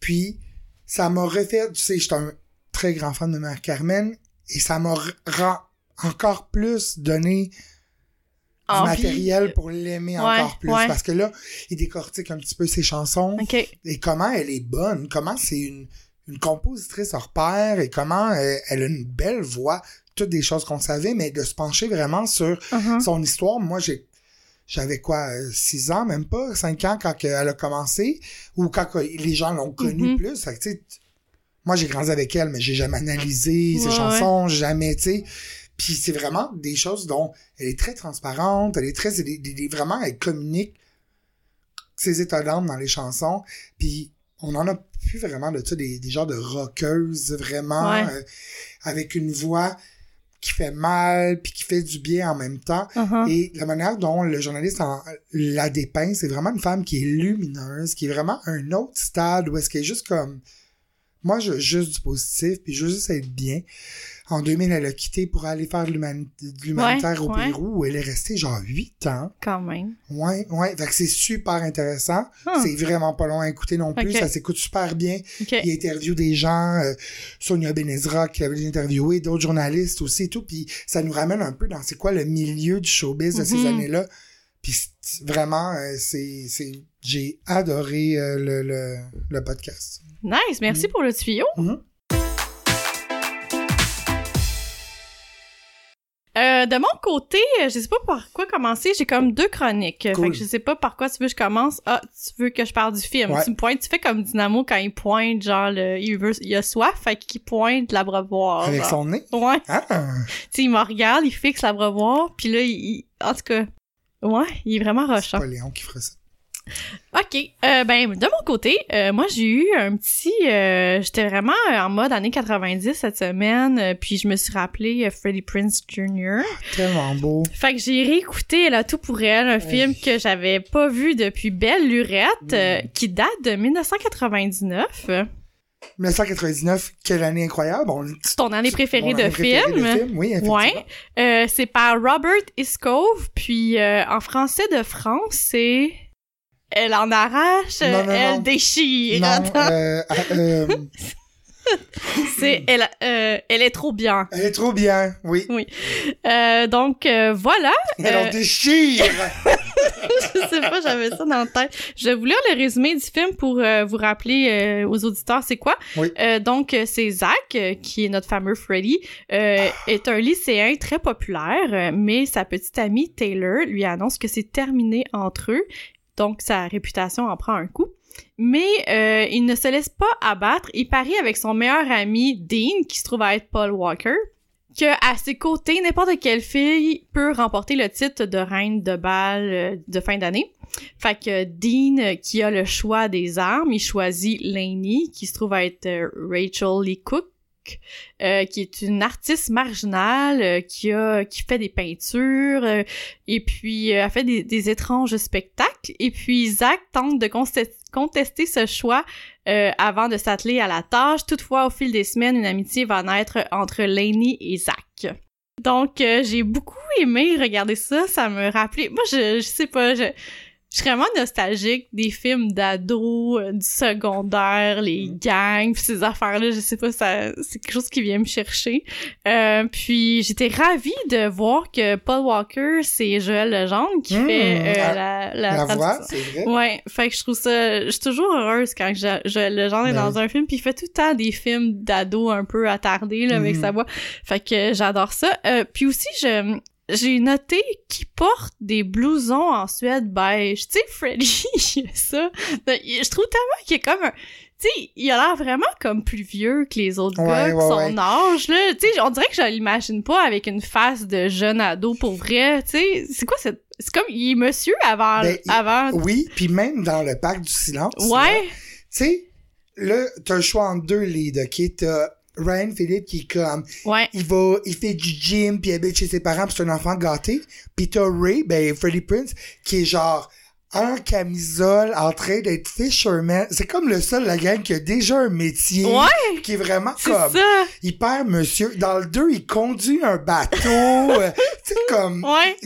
Puis, ça m'a refait, tu sais, j'étais un très grand fan de Mère Carmen et ça m'a encore plus donné du Envie. matériel pour l'aimer Ouais, encore plus. ouais. Parce que là, il décortique un petit peu ses chansons ok et comment elle est bonne, comment c'est une, une compositrice hors pair et comment euh, elle a une belle voix, toutes des choses qu'on savait, mais de se pencher vraiment sur Uh-huh. son histoire. Moi, j'ai j'avais quoi, euh, six ans, même pas, cinq ans quand elle a commencé, ou quand les gens l'ont connue Mhm. plus. Fait que, tu sais, t- moi, j'ai grandi avec elle, mais j'ai jamais analysé ses chansons, jamais, tu sais. Puis c'est vraiment des choses dont elle est très transparente, elle est très, des- vraiment, elle communique ses états d'âme dans les chansons. Puis on en a plus vraiment de ça, des, des genres de rockeuses, vraiment, Ouais. euh, avec une voix qui fait mal, puis qui fait du bien en même temps. Uh-huh. Et la manière dont le journaliste en- la dépeint, c'est vraiment une femme qui est lumineuse, qui est vraiment un autre stade où est-ce qu'elle est juste comme, moi, je veux juste du positif, puis je veux juste être bien. En 2000, elle a quitté pour aller faire de l'humani- de l'humanitaire Ouais, au ouais. Pérou, où elle est restée genre 8 ans. Quand même. Ouais, ouais. Fait que c'est super intéressant. C'est vraiment pas long à écouter non plus. Ça s'écoute super bien. Il interviewe des gens, euh, Sonia Benezra qui avait interviewé, d'autres journalistes aussi et tout. Puis ça nous ramène un peu dans c'est quoi le milieu du showbiz de ces Mhm. années-là. Puis vraiment, euh, c'est, j'ai adoré euh, le, le, le podcast. Nice, merci Mhm. pour le tuyau. Mhm. Euh, de mon côté, je sais pas par quoi commencer. J'ai comme deux chroniques. Cool. Fait que je sais pas par quoi tu veux que je commence. Ah, tu veux que je parle du film. Ouais. Tu me pointes, tu fais comme Dynamo quand il pointe, genre, le, il, veut, il a soif, fait qu'il pointe l'abreuvoir. Avec genre. son nez? Ouais. Ah! Tu il me regarde, il fixe l'abreuvoir, puis là, il, il- En tout cas, ouais, il est vraiment C'est rushant. pas Léon qui fera ça. OK. Euh, ben, de mon côté, euh, moi, j'ai eu un petit... euh, J'étais vraiment en mode années 90 cette semaine, puis je me suis rappelé Freddie Prince Jr. Tellement beau. Fait que j'ai réécouté a tout pour elle, un film que j'avais pas vu depuis Belle Lurette, qui date de 1999. Euh, 1999, quelle année incroyable. On, C'est ton année préférée de année préférée film. de film. Oui, effectivement. Ouais. Euh, c'est par Robert Iscove, puis euh, en français de France, c'est... Elle en arrache, Non, non, elle non. déchire. Euh, euh, C'est elle, elle est trop bien. elle est trop bien, oui. Euh, donc voilà. Elle en déchire! je sais pas, j'avais ça dans la tête. Je vais vous lire le résumé du film pour euh, vous rappeler euh, aux auditeurs c'est quoi? Oui. Euh, donc c'est Zach qui est notre fameux Freddy est un lycéen très populaire, mais sa petite amie Taylor lui annonce que c'est terminé entre eux. Donc sa réputation en prend un coup. Mais euh, il ne se laisse pas abattre. Il parie avec son meilleur ami Dean, qui se trouve à être Paul Walker, que à ses côtés, n'importe quelle fille peut remporter le titre de reine de bal euh, de fin d'année. Fait que Dean, euh, qui a le choix des armes, il choisit Lainey, qui se trouve à être euh, Rachel Lee Cook, euh, qui est une artiste marginale, euh, qui a qui fait des peintures, euh, et puis a fait des, des étranges spectacles. Et puis Zach tente de contester ce choix euh, avant de s'atteler à la tâche. Toutefois, au fil des semaines, une amitié va naître entre Lainey et Zach. Donc, euh, j'ai beaucoup aimé regarder ça. Ça me rappelait... Moi, je, je sais pas, je... Je suis vraiment nostalgique des films d'ados, euh, du secondaire, les gangs, pis ces affaires-là, je sais pas, ça, c'est quelque chose qui vient me chercher. Euh, puis j'étais ravie de voir que Paul Walker, c'est Joël Legendre qui Mmh, fait euh, la- la, la, La voix, c'est vrai. Ouais, fait que je trouve ça, je suis toujours heureuse quand je, je le genre est Ben dans un film puis il fait tout le temps des films d'ados un peu attardés là avec Mhm. sa voix. Fait que j'adore ça. Euh, puis aussi je j'ai noté qu'il porte des blousons en suède beige. Tu sais Freddy, ça. Ben, Je trouve tellement qu'il est comme un tu sais, il a l'air vraiment comme plus vieux que les autres Ouais, gars de ouais, son ouais. âge, là. Tu sais, on dirait que je l'imagine pas avec une face de jeune ado pour vrai. Tu sais, c'est quoi cette... C'est comme, il est monsieur avant... Ben, il- avant... Oui, puis même dans le parc du silence. Ouais. Tu sais, là, t'as le choix entre deux leads, OK? T'as Ryan Philippe qui est comme, Ouais. il va, il fait du gym, puis il habite chez ses parents, puis c'est un enfant gâté. Puis t'as Ray, ben, Freddie Prince, qui est genre, en camisole, en train d'être fisherman. C'est comme le seul, la gang, qui a déjà un métier. Ouais, Qui est vraiment c'est comme, ça. hyper monsieur. Dans le 2, il conduit un bateau. euh, tu sais, comme, Ouais.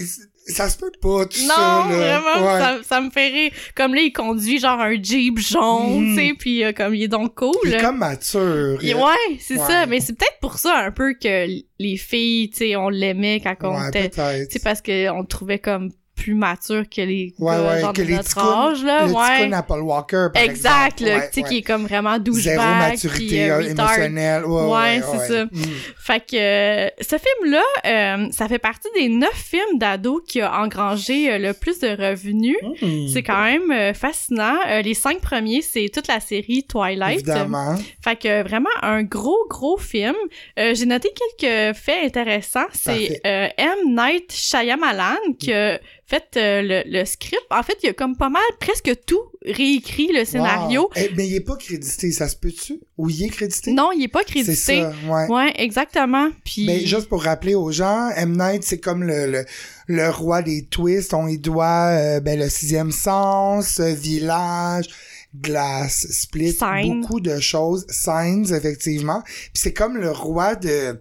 Ça se peut pas, tout Non, ça, là. vraiment, Ouais. ça, ça me fait rire. Comme là, il conduit genre un Jeep jaune, Mhm. tu sais, puis euh, comme il est donc cool. Il est comme mature. Il- ouais, c'est Ouais. ça. Mais c'est peut-être pour ça un peu que les filles, tu sais, on l'aimait quand on Ouais, était... peut-être. Tu sais, parce qu'on le trouvait comme plus mature que les Ouais, gars, ouais, genre que de les notre ticounes- âge, là, le ouais. Paul Walker, par Exact, exemple. là, Ouais, tu sais, qui est comme vraiment Zéro douchebag, maturité puis euh, émotionnelle. Ouais, c'est ça. Mm. Fait que euh, ce film-là, euh, ça fait partie des neuf films d'ados qui a engrangé euh, le plus de revenus. Mm. C'est quand même fascinant. Les cinq premiers, c'est toute la série Twilight. Évidemment. Fait que vraiment un gros, gros film. J'ai noté quelques faits intéressants. C'est M. Night Shyamalan qui a fait euh, le, le script. En fait, il y a comme pas mal, presque tout réécrit le scénario. Wow. Eh, mais il est pas crédité, ça se peut-tu? Ou il est crédité? Non, il est pas C'est crédité. ça, ouais. Ouais, exactement. Puis Mais juste pour rappeler aux gens, M. Night, c'est comme le, le, le roi des twists. On y doit euh, ben, le sixième sens, euh, village, glace, split, Sign. beaucoup de choses. Signs, effectivement. Puis c'est comme le roi de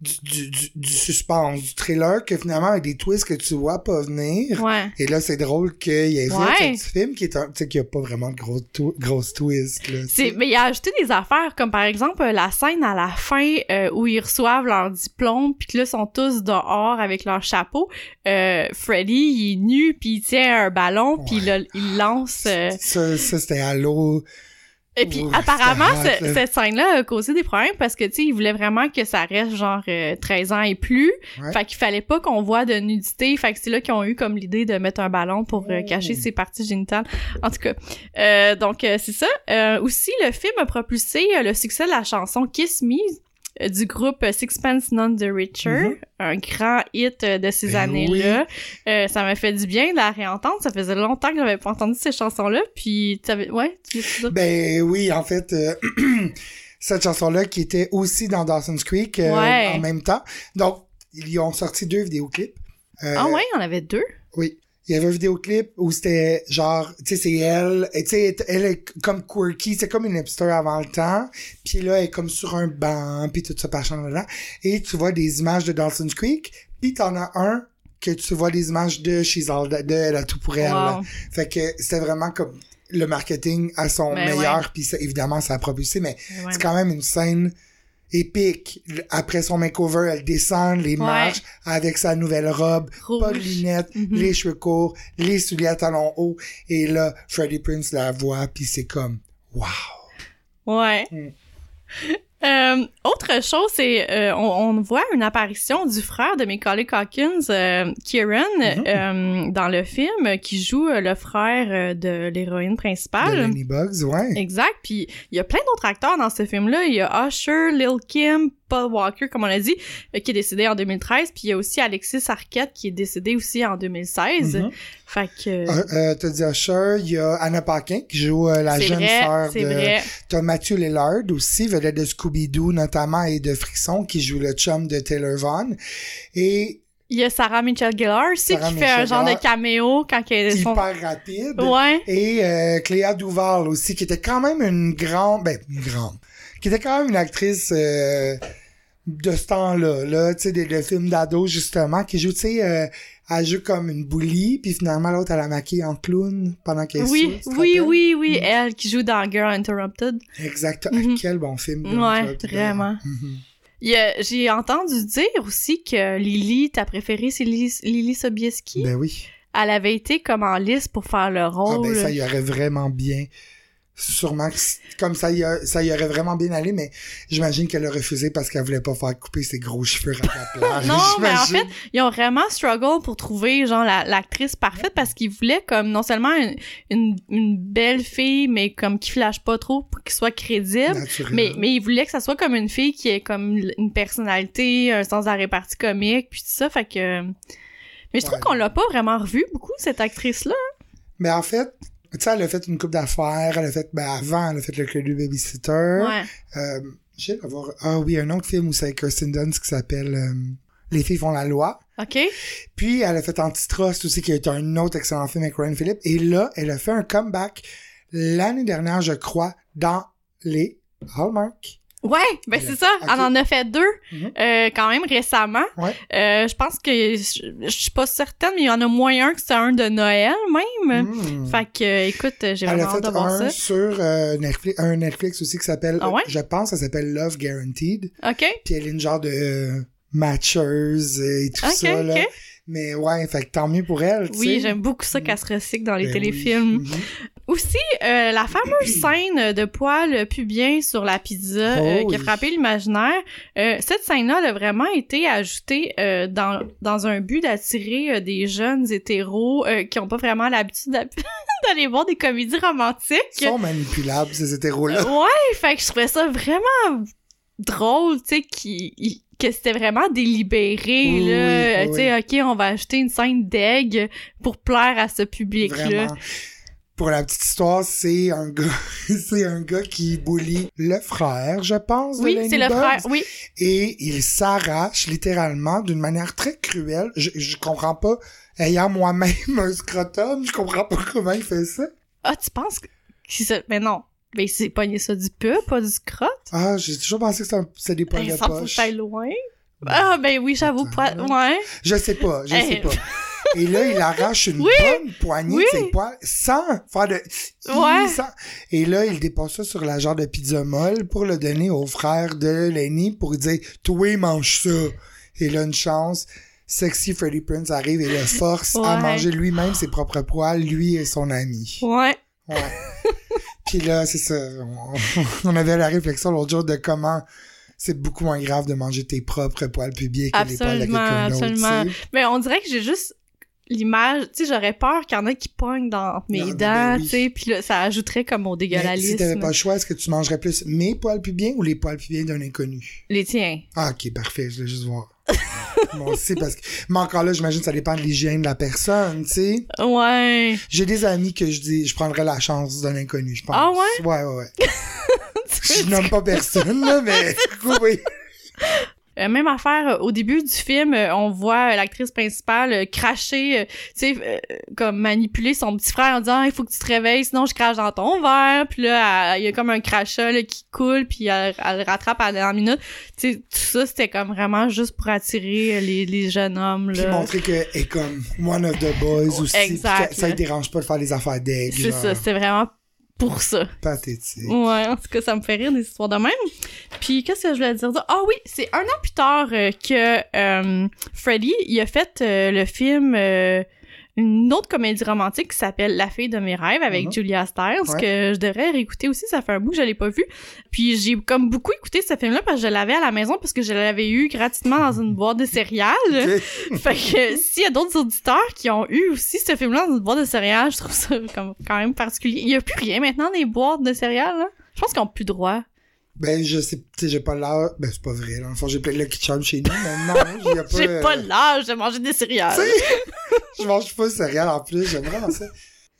du, du, du, suspense, du thriller, que finalement, avec des twists que tu vois pas venir. ouais. Et là, c'est drôle qu'il ait fait Ouais. un petit film qui est un, tu sais, qui a pas vraiment de gros twi- grosses twists, là. C'est, mais il a ajouté des affaires comme par exemple euh, la scène à la fin euh, où ils reçoivent leur diplôme puis que là ils sont tous dehors avec leur chapeau. Euh, Freddy il est nu puis il tient un ballon puis là, il lance. euh, Ça, ça c'était à l'eau. Et puis Ouh, apparemment ce- cette scène-là a causé des problèmes parce que tu sais il voulait vraiment que ça reste genre euh, 13 ans et plus. Ouais. Fait qu'il fallait pas qu'on voit de nudité. Fait que c'est là qu'ils ont eu comme l'idée de mettre un ballon pour euh, cacher ses parties génitales. En tout cas, euh, donc euh, c'est ça. Euh, aussi, le film a propulsé euh, le succès de la chanson Kiss Me euh, du groupe euh, Sixpence None the Richer, Mhm. un grand hit euh, de ces Ben années-là. Euh, ça m'a fait du bien de la réentendre. Ça faisait longtemps que j'avais pas entendu ces chansons-là. Puis, t'avais... ouais, tu veux? Ben oui, en fait, euh, cette chanson-là qui était aussi dans Dawson's Creek euh, Ouais. en même temps. Donc, ils ont sorti deux vidéoclips. Euh, Ah ouais, il y en avait deux? Il y avait un vidéoclip où c'était genre, tu sais, c'est elle, et tu sais, elle est comme quirky, c'est comme une hipster avant le temps, puis là, elle est comme sur un banc, puis tout ça par là et tu vois des images de Dawson's Creek, puis t'en as un que tu vois des images de She's All de Elle a tout pour elle. Wow. Fait que c'était vraiment comme le marketing à son Ben meilleur, puis évidemment, ça a propulsé, mais Ouais. c'est quand même une scène épique. Après son makeover, elle descend les Ouais. marches avec sa nouvelle robe, Rouge. pas de lunettes, Mhm. les cheveux courts, les souliers à talons hauts, et là, Freddie Prince la voit, puis c'est comme, wow. Ouais. Mm. Euh, autre chose, c'est euh, on, on voit une apparition du frère de Macaulay Calkins, euh, Kieran, Mhm. euh, dans le film, qui joue euh, le frère euh, de l'héroïne De principale. Lenny Bugs, ouais. Exact. Puis il y a plein d'autres acteurs dans ce film-là. Il y a Usher, Lil Kim, Paul Walker, comme on l'a dit, euh, qui est décédé en 2013. Puis il y a aussi Alexis Arquette, qui est décédé aussi en 2016. Mhm. Fait que... Euh, euh, T'as dit Usher, il y a Anna Paquin qui joue euh, la jeune vrai, sœur c'est de... vrai. T'as Matthew Lillard aussi, vedette de Scooby-Doo notamment et de Frisson qui joue le chum de Taylor Vaughn. Et Il y a Sarah Michelle Gellar aussi, Sarah qui fait un genre Gellar. de caméo quand elle est... hyper rapide. Ouais. Et euh, Cléa Duval aussi, qui était quand même une grande, ben une grande, qui était quand même une actrice euh, de ce temps-là, là, tu sais, des, des films d'ado justement, qui joue, tu sais, euh, elle joue comme une bully, puis finalement l'autre elle a maquillée en clown pendant qu'elle Oui, te oui, oui, oui, Mhm. elle qui joue dans Girl Interrupted. Exact. Mhm. Quel bon film. Girl Ouais, Interrupted. vraiment. Mhm. J'ai entendu dire aussi que Lily, ta préférée, c'est Lily, Lily Sobieski. Ben oui. Elle avait été comme en liste pour faire le Ah rôle. ben ça y aurait vraiment bien. Sûrement comme ça y, a- ça y aurait vraiment bien allé, mais j'imagine qu'elle a refusé parce qu'elle voulait pas faire couper ses gros cheveux à la plage. Non, mais en fait, ils ont vraiment struggle pour trouver genre la- l'actrice parfaite parce qu'ils voulaient comme non seulement une, une, une belle fille mais comme qui flash pas trop pour qu'il soit crédible, Naturel. mais mais ils voulaient que ça soit comme une fille qui ait comme une personnalité, un sens de la répartie comique puis tout ça fait que mais je trouve Ouais. qu'on l'a pas vraiment revu beaucoup cette actrice là. Mais en fait, tu sais, elle a fait une coupe d'affaires, elle a fait, ben avant, elle a fait le Club du Babysitter. Ouais. Euh, j'ai avoir, ah oui, un autre film où c'est avec Kirsten Dunst qui s'appelle euh, Les filles font la loi. OK. Puis elle a fait Antitrust aussi, qui est un autre excellent film avec Ryan Phillippe. Et là, elle a fait un comeback l'année dernière, je crois, dans les Hallmark. Ouais, ben c'est ça, elle en a fait deux Mhm. euh, quand même récemment. Ouais. Euh, je pense que je je suis pas certaine mais il y en a moins un que c'est un de Noël même. Mm. Fait que, euh, écoute, j'ai vraiment hâte de voir un ça. sur euh, Netflix, un Netflix aussi qui s'appelle, Ah ouais? je pense, ça s'appelle Love Guaranteed. OK? Puis elle est une genre de euh, matcheuse et tout ça, là. ok. Mais ouais, fait que tant mieux pour elle, Oui, j'aime beaucoup ça qu'elle se recycle dans les Ben téléfilms. oui. Mhm. Aussi, euh, la fameuse scène de poil pubien sur la pizza Oh euh, qui a frappé l'imaginaire, euh, cette scène-là elle a vraiment été ajoutée dans, dans un but d'attirer des jeunes hétéros qui ont pas vraiment l'habitude d'a- d'aller voir des comédies romantiques. Ils sont manipulables, ces hétéros-là. Ouais, fait que je trouvais ça vraiment drôle, tu sais, qui, que c'était vraiment délibéré, Oui, là. oui, tu sais, OK, on va acheter une scène d'aigle pour plaire à ce public-là. Vraiment. Pour la petite histoire, c'est un gars, c'est un gars qui bully le frère, je pense, Oui, c'est le frère. Oui, Et il s'arrache littéralement d'une manière très cruelle. Je, je comprends pas. Ayant moi-même un scrotum, je comprends pas comment il fait ça. Ah, tu penses que... Mais non. Mais il s'est pogné ça du peu, pas du scrot. Ah, j'ai toujours pensé que c'était des poils Ben, de ça faut poche. t'ailles loin. Ah, ben oui, j'avoue, pas... Ouais. Je sais pas, je sais pas. Et là, il arrache une Oui. bonne poignée Oui. de ses poils sans faire de... Ouais. sans- Et là, il dépose ça sur la genre de pizza molle pour le donner au frère de Lenny pour lui dire « Toi, mange ça! » Et là, une chance, Sexy Freddy Prince arrive et le force à manger lui-même ses propres poils, lui et son ami. Ouais. Ouais. Puis là, c'est ça. On, on avait la réflexion l'autre jour de comment c'est beaucoup moins grave de manger tes propres poils pubiens que les poils de Absolument, quelqu'un d'autre. absolument. tu sais. Mais on dirait que j'ai juste l'image, tu sais, j'aurais peur qu'il y en a qui pognent dans mes Non, mais dents, ben oui. tu sais, puis là, ça ajouterait comme au Mais si t'avais pas le choix, est-ce que tu mangerais plus mes poils pubiens ou les poils pubiens d'un inconnu? Les tiens. Ah, ok, parfait, je voulais juste voir. Moi aussi, parce que. Mais encore là, j'imagine que ça dépend de l'hygiène de la personne, tu sais. Ouais. J'ai des amis que je dis, je prendrais la chance d'un inconnu, je pense. Ah ouais? Ouais, ouais, ouais. je nomme pas personne, là, mais. oui. Euh, même affaire, euh, au début du film, euh, on voit l'actrice principale cracher, tu sais, comme manipuler son petit frère en disant « Il faut que tu te réveilles, sinon je crache dans ton verre. » Puis là, il y a comme un crachat là, qui coule, puis elle, elle le rattrape à la dernière minute. Tu sais, tout ça, c'était comme vraiment juste pour attirer les, les jeunes hommes, Puis là. montrer qu'elle est comme one of the boys aussi. puis exact, ça ne dérange pas de faire des affaires d'aigle. C'est ça, c'était vraiment pour ça. Pathétique. Ouais, en tout cas, ça me fait rire des histoires de même. Puis, qu'est-ce que je voulais dire? Ah oui, c'est un an plus tard euh, que euh, Freddy, il a fait euh, le film, euh, une autre comédie romantique qui s'appelle La fille de mes rêves avec Mhm. Julia Stiles, Ouais. que je devrais réécouter aussi, ça fait un bout que je l'ai pas vu. Puis, j'ai comme beaucoup écouté ce film-là parce que je l'avais à la maison parce que je l'avais eu gratuitement dans une boîte de céréales. Fait que s'il y a d'autres auditeurs qui ont eu aussi ce film-là dans une boîte de céréales, je trouve ça comme quand même particulier. Il y a plus rien maintenant des boîtes de céréales, là. Je pense qu'ils ont plus droit. Ben, je sais, tu j'ai pas l'heure. Ben, c'est pas vrai. Dans le fond, j'ai plein de Lucky Charms chez nous, mais non, a pas. J'ai euh, pas l'âge de manger des céréales. Je mange pas de céréales en plus, j'aime vraiment ça.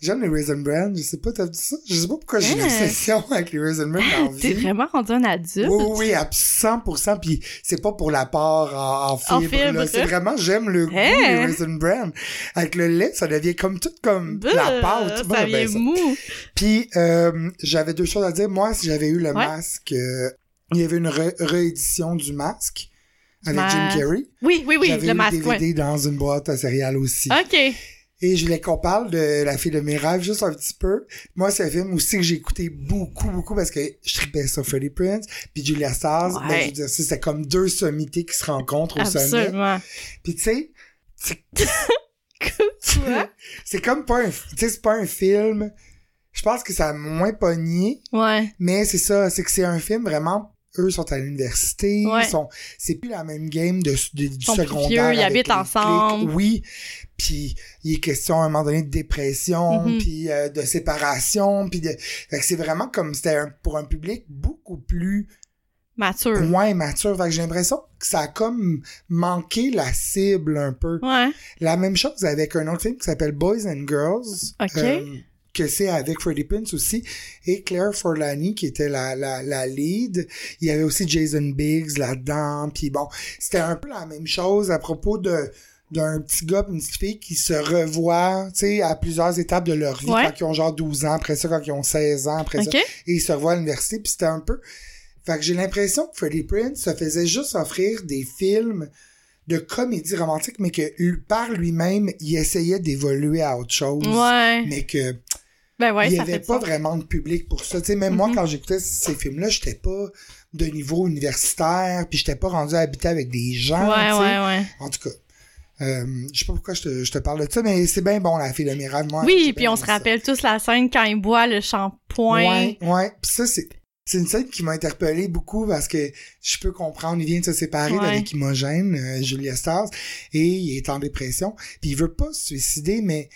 J'aime les Raisin Bran, je sais pas, t'as dit ça? Je sais pas pourquoi j'ai une Hein? obsession avec les Raisin Bran dans la T'es vraiment rendu un adulte. Oui, oui, à 100%, puis c'est pas pour l'apport en, en fibre, En fibre. C'est vraiment, j'aime le goût Hein? des Raisin Bran. Avec le lait, ça devient comme tout comme Bah, la pâte. Bon, Ça ben, vient ça- mou. Puis, euh, j'avais deux choses à dire. Moi, si j'avais eu le Ouais. masque, euh, il y avait une réédition du masque avec. Jim Carrey. Oui, oui, oui, j'avais le eu masque, DVD ouais. dans une boîte à céréales aussi. OK. Et je voulais qu'on parle de La fille de mes rêves juste un petit peu. Moi, c'est un film aussi que j'ai écouté beaucoup, beaucoup parce que je tripais sur Freddie Prince puis Julia Stars. Ouais. Ben, je veux dire, c'est comme deux sommités qui se rencontrent au sommet. Absolument. Puis tu sais, c'est- comme pas un, tu sais, c'est pas un film. Je pense que ça a moins pogné, Ouais. mais c'est ça, c'est que c'est un film vraiment. Eux sont à l'université, Ouais. sont, c'est plus la même game de, de- du sont plus secondaire. vieux, ils habitent ensemble. clics. Oui, puis il est question à un moment donné de dépression, Mhm. puis euh, de séparation, puis de, fait que c'est vraiment comme c'était un- pour un public beaucoup plus Mature. moins mature. Fait que j'ai l'impression que ça a comme manqué la cible un peu. Ouais. La même chose avec un autre film qui s'appelle Boys and Girls. Ok. euh, que c'est avec Freddie Prince aussi, et Claire Forlani qui était la, la, la lead. Il y avait aussi Jason Biggs là-dedans, puis bon, c'était un peu la même chose à propos de d'un petit gars une petite fille qui se revoient, tu sais, à plusieurs étapes de leur vie, Ouais. quand ils ont genre 12 ans, après ça, quand ils ont 16 ans, après ça, et ils se revoient à l'université, puis c'était un peu... Fait que j'ai l'impression que Freddie Prince se faisait juste offrir des films de comédie romantique, mais que par lui-même, il essayait d'évoluer à autre chose. Ouais. Mais que Ben ouais, il y ça avait pas ça. vraiment de public pour ça. Tu sais, même moi, Mhm. quand j'écoutais ces films-là, j'étais pas de niveau universitaire, puis j'étais pas rendu à habiter avec des gens. Ouais, ouais, ouais. En tout cas, euh, je sais pas pourquoi je te, je te parle de ça, mais c'est bien bon, la fille de rêves. Moi, Oui, puis on se ça. rappelle tous la scène quand il boit le shampoing. Ouais, ouais. Puis ça, c'est, c'est une scène qui m'a interpellé beaucoup parce que je peux comprendre, il vient de se séparer Ouais. d'avec Imogène, euh, Julia Stars, et il est en dépression. Puis il veut pas se suicider, mais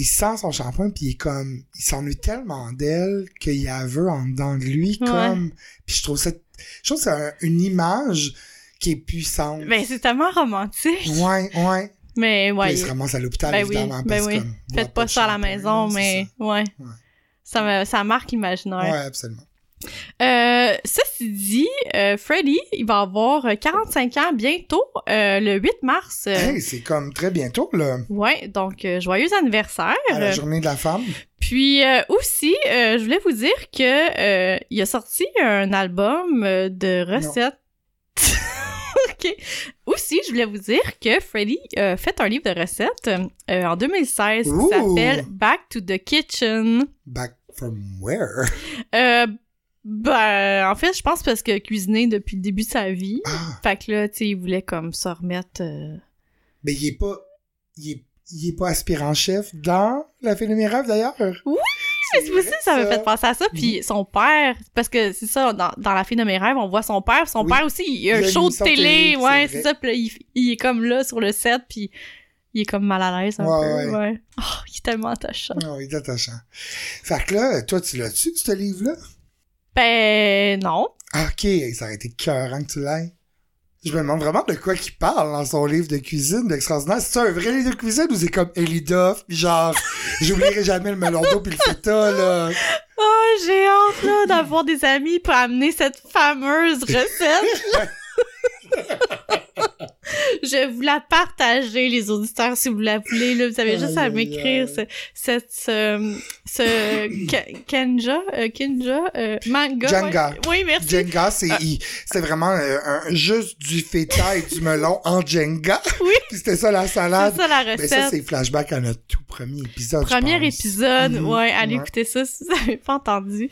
il sent son shampoing, puis il est comme, il s'ennuie tellement d'elle qu'il a veut en dedans de lui, Ouais. comme, puis je trouve ça, je trouve que c'est un- une image qui est puissante. Ben, c'est tellement romantique. Ouais, ouais. Mais, Puis ouais. il se ramasse à l'hôpital, Ben oui, évidemment. ben parce oui. comme, Faites pas ça à la maison, mais, ça. ouais. Ouais. Ça, me, ça marque l'imaginaire. Ouais, absolument. Euh, ceci dit, euh, Freddy, il va avoir euh, 45 ans bientôt, euh, le 8 mars. euh, Hey, c'est comme très bientôt, là. Ouais, donc euh, joyeux anniversaire. À la journée de la femme. Puis euh, aussi, euh, je voulais vous dire que euh, il a sorti un album de recettes. ok. Aussi, je voulais vous dire que Freddy a fait un livre de recettes euh, en 2016 qui Ouh. s'appelle Back to the Kitchen. Back from where? Ben, en fait, je pense parce que cuisiner depuis le début de sa vie. Ah, Fait que là, tu sais, il voulait comme se remettre. euh, mais il est pas... Il est, il est pas aspirant-chef dans La Fille de mes rêves, d'ailleurs. Oui, C'est aussi, ça m'a fait penser à ça. Puis son père, parce que c'est ça, dans, dans La fille de mes rêves, on voit son père. Son Oui. père aussi, il a un a show de télé. télé, ouais, c'est ça. Puis là, il, il est comme là sur le set, puis il est comme mal à l'aise un Ouais, peu. ouais. Ouais. Oh, il est tellement attachant. Ah, il est attachant. Fait que là, toi, tu l'as-tu, ce livre-là? Ben, non. Ok, ça aurait été cœurant que tu l'aies. Je me demande vraiment de quoi qu'il parle dans son livre de cuisine d'extraordinaire. C'est un vrai livre de cuisine ou c'est comme Ellie Duff, pis genre, j'oublierai jamais le melon d'eau pis le feta, là? Oh, j'ai hâte, là, d'avoir des amis pour amener cette fameuse recette. Je vais vous la partager, les auditeurs, si vous la voulez. Là, vous avez juste à m'écrire ce, cette, ce, ce Ke- Kenja, euh, Kinja, euh, manga. Jenga. ouais. Oui, merci. Jenga, c'est c'est vraiment euh, un, juste du feta et du melon en Jenga. Oui. Puis c'était ça la C'est salade. ça la Ben ça, recette. c'est flashback à notre tout premier épisode. Premier épisode, Mhm. ouais, allez Ouais. écouter ça si vous n'avez pas entendu.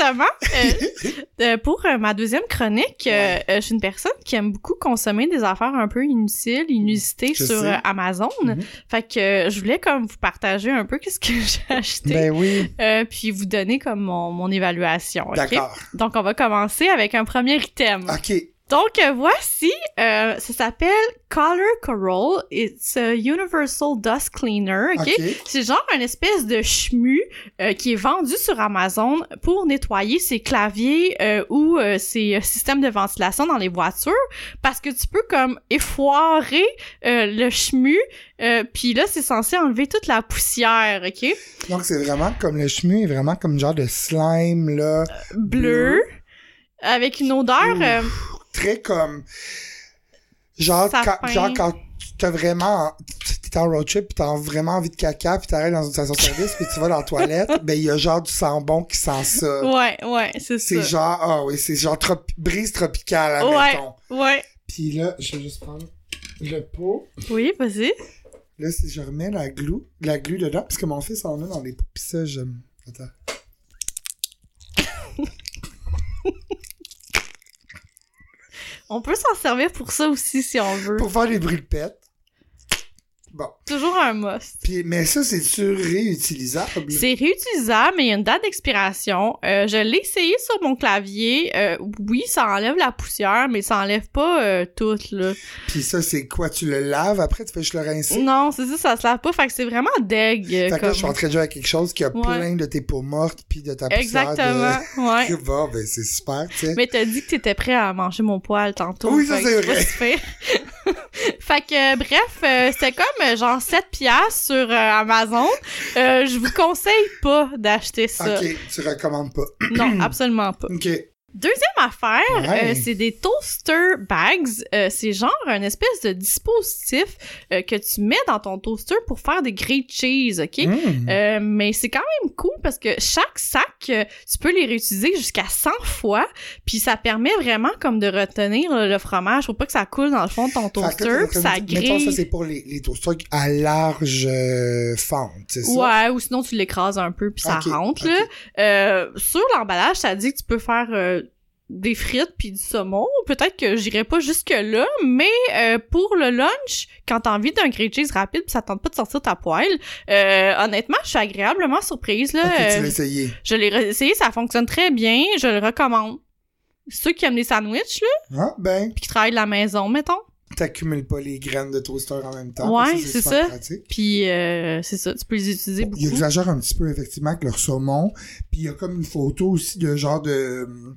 Justement, euh, euh, pour euh, ma deuxième chronique, euh, euh, je suis une personne qui aime beaucoup consommer des affaires un peu inutiles, inusitées Je sur Amazon. Mhm. Fait que je voulais comme vous partager un peu qu'est-ce que j'ai acheté, Ben oui, euh, puis vous donner comme mon, mon évaluation. d'accord. Donc on va commencer avec un premier item. OK. Donc euh, voici, euh, ça s'appelle Color Corral. It's a Universal Dust Cleaner, ok? OK. C'est genre un espèce de chemu euh, qui est vendu sur Amazon pour nettoyer ses claviers euh, ou euh, ses euh, systèmes de ventilation dans les voitures parce que tu peux comme effoirer euh, le chemu euh, puis là c'est censé enlever toute la poussière, ok? Donc, c'est vraiment comme le chemu est vraiment comme genre de slime, là. Bleu avec une odeur euh, Très comme. Genre, quand, genre quand t'as vraiment. T'es en road trip pis t'as vraiment envie de caca pis t'arrives dans une station-service pis tu vas dans la toilette, ben il y a genre du sang bon qui sent ça. ouais, ouais, c'est C'est ça. genre, ah oui, c'est genre trop, brise tropicale, Ouais. admettons. Ouais. Puis là, je vais juste prendre le pot. Oui, vas-y. Là, si je remets la glue, la glue dedans, parce que mon fils en a dans les pots. Pis ça, j'aime. Attends. On peut s'en servir pour ça aussi si on veut. Pour faire des bruits de. Bon. Toujours un must. Puis, mais ça, c'est-tu réutilisable? C'est réutilisable, mais il y a une date d'expiration. Euh, je l'ai essayé sur mon clavier. Euh, oui, ça enlève la poussière, mais ça enlève pas euh, tout, là. Puis ça, c'est quoi? Tu le laves après? Tu fais juste le rincer? Non, c'est ça, ça se lave pas. Fait que c'est vraiment deg. euh, Fait que là, je suis en train de jouer avec quelque chose qui a Ouais. plein de tes peaux mortes puis de ta poussière. Exactement, ouais. De... Bon, ben c'est super, tu sais. Mais t'as dit que t'étais prêt à manger mon poil tantôt. Oui, ça, c'est vrai. Fait que, euh, bref, euh, c'était comme euh, genre 7 piastres sur euh, Amazon. Je vous conseille pas d'acheter ça. Ok, tu recommandes pas. Non, absolument pas. Ok. Deuxième affaire, Ouais. euh, c'est des toaster bags. Euh, c'est genre un espèce de dispositif euh, que tu mets dans ton toaster pour faire des grilled cheese, OK? Mm. Euh, mais c'est quand même cool parce que chaque sac, euh, tu peux les réutiliser jusqu'à 100 fois, puis ça permet vraiment comme de retenir là, le fromage pour pas que ça coule dans le fond de ton que toaster, puis ça mettons, grille. ça, c'est pour les, les toasters à large euh, fente, c'est ça? Ouais, ou sinon tu l'écrases un peu puis ça rentre. ok. Là. Euh, sur l'emballage, ça dit que tu peux faire euh, des frites puis du saumon. Peut-être que j'irai pas jusque là, mais euh, pour le lunch, quand t'as envie d'un grilled cheese rapide puis ça tente pas de sortir ta poêle, euh, honnêtement, je suis agréablement surprise là. Ok, tu Euh, l'as essayé. je l'ai essayé, ça fonctionne très bien, je le recommande. Ceux qui aiment les sandwichs là, Ah, ben, puis qui travaillent de la maison, mettons. t'accumules pas les graines de toaster en même temps. Ouais, c'est ça. pratique. Puis euh, c'est ça, tu peux les utiliser beaucoup. Ils exagèrent un petit peu, effectivement, avec leur saumon. Puis il y a comme une photo aussi de genre de hum,